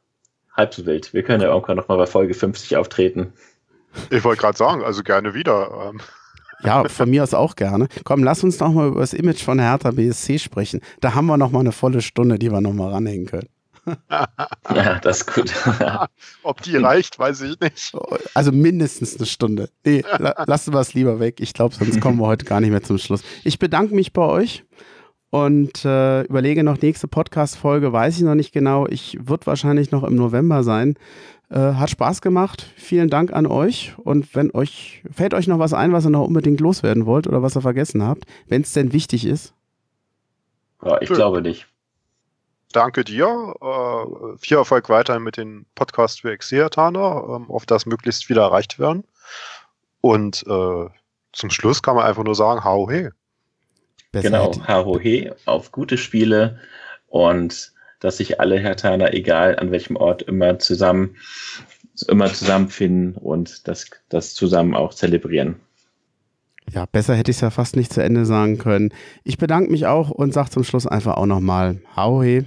halb so wild. Wir können ja irgendwann nochmal bei Folge 50 auftreten. Ich wollte gerade sagen, also gerne wieder. Ähm. Ja, von mir aus auch gerne. Komm, lass uns noch mal über das Image von Hertha BSC sprechen. Da haben wir noch mal eine volle Stunde, die wir noch mal ranhängen können. [LAUGHS] ja, das ist gut. [LAUGHS] Ob die reicht, weiß ich nicht. Also mindestens eine Stunde. Nee, lassen wir es lieber weg. Ich glaube, sonst kommen wir heute gar nicht mehr zum Schluss. Ich bedanke mich bei euch und äh, überlege noch nächste Podcast-Folge, weiß ich noch nicht genau. Ich wird wahrscheinlich noch im November sein. Äh, hat Spaß gemacht. Vielen Dank an euch. Und wenn euch, fällt euch noch was ein, was ihr noch unbedingt loswerden wollt oder was ihr vergessen habt, wenn es denn wichtig ist? Ja, ich Schön. glaube nicht. Danke dir. Äh, viel Erfolg weiterhin mit den Podcasts für Exeatana, ähm, auf das möglichst viele erreicht werden. Und äh, zum Schluss kann man einfach nur sagen, hau he. genau, hau he auf gute Spiele und dass sich alle Hertaner, egal an welchem Ort, immer zusammen, immer zusammenfinden und das, das zusammen auch zelebrieren. Ja, besser hätte ich es ja fast nicht zu Ende sagen können. Ich bedanke mich auch und sage zum Schluss einfach auch nochmal Hauhe,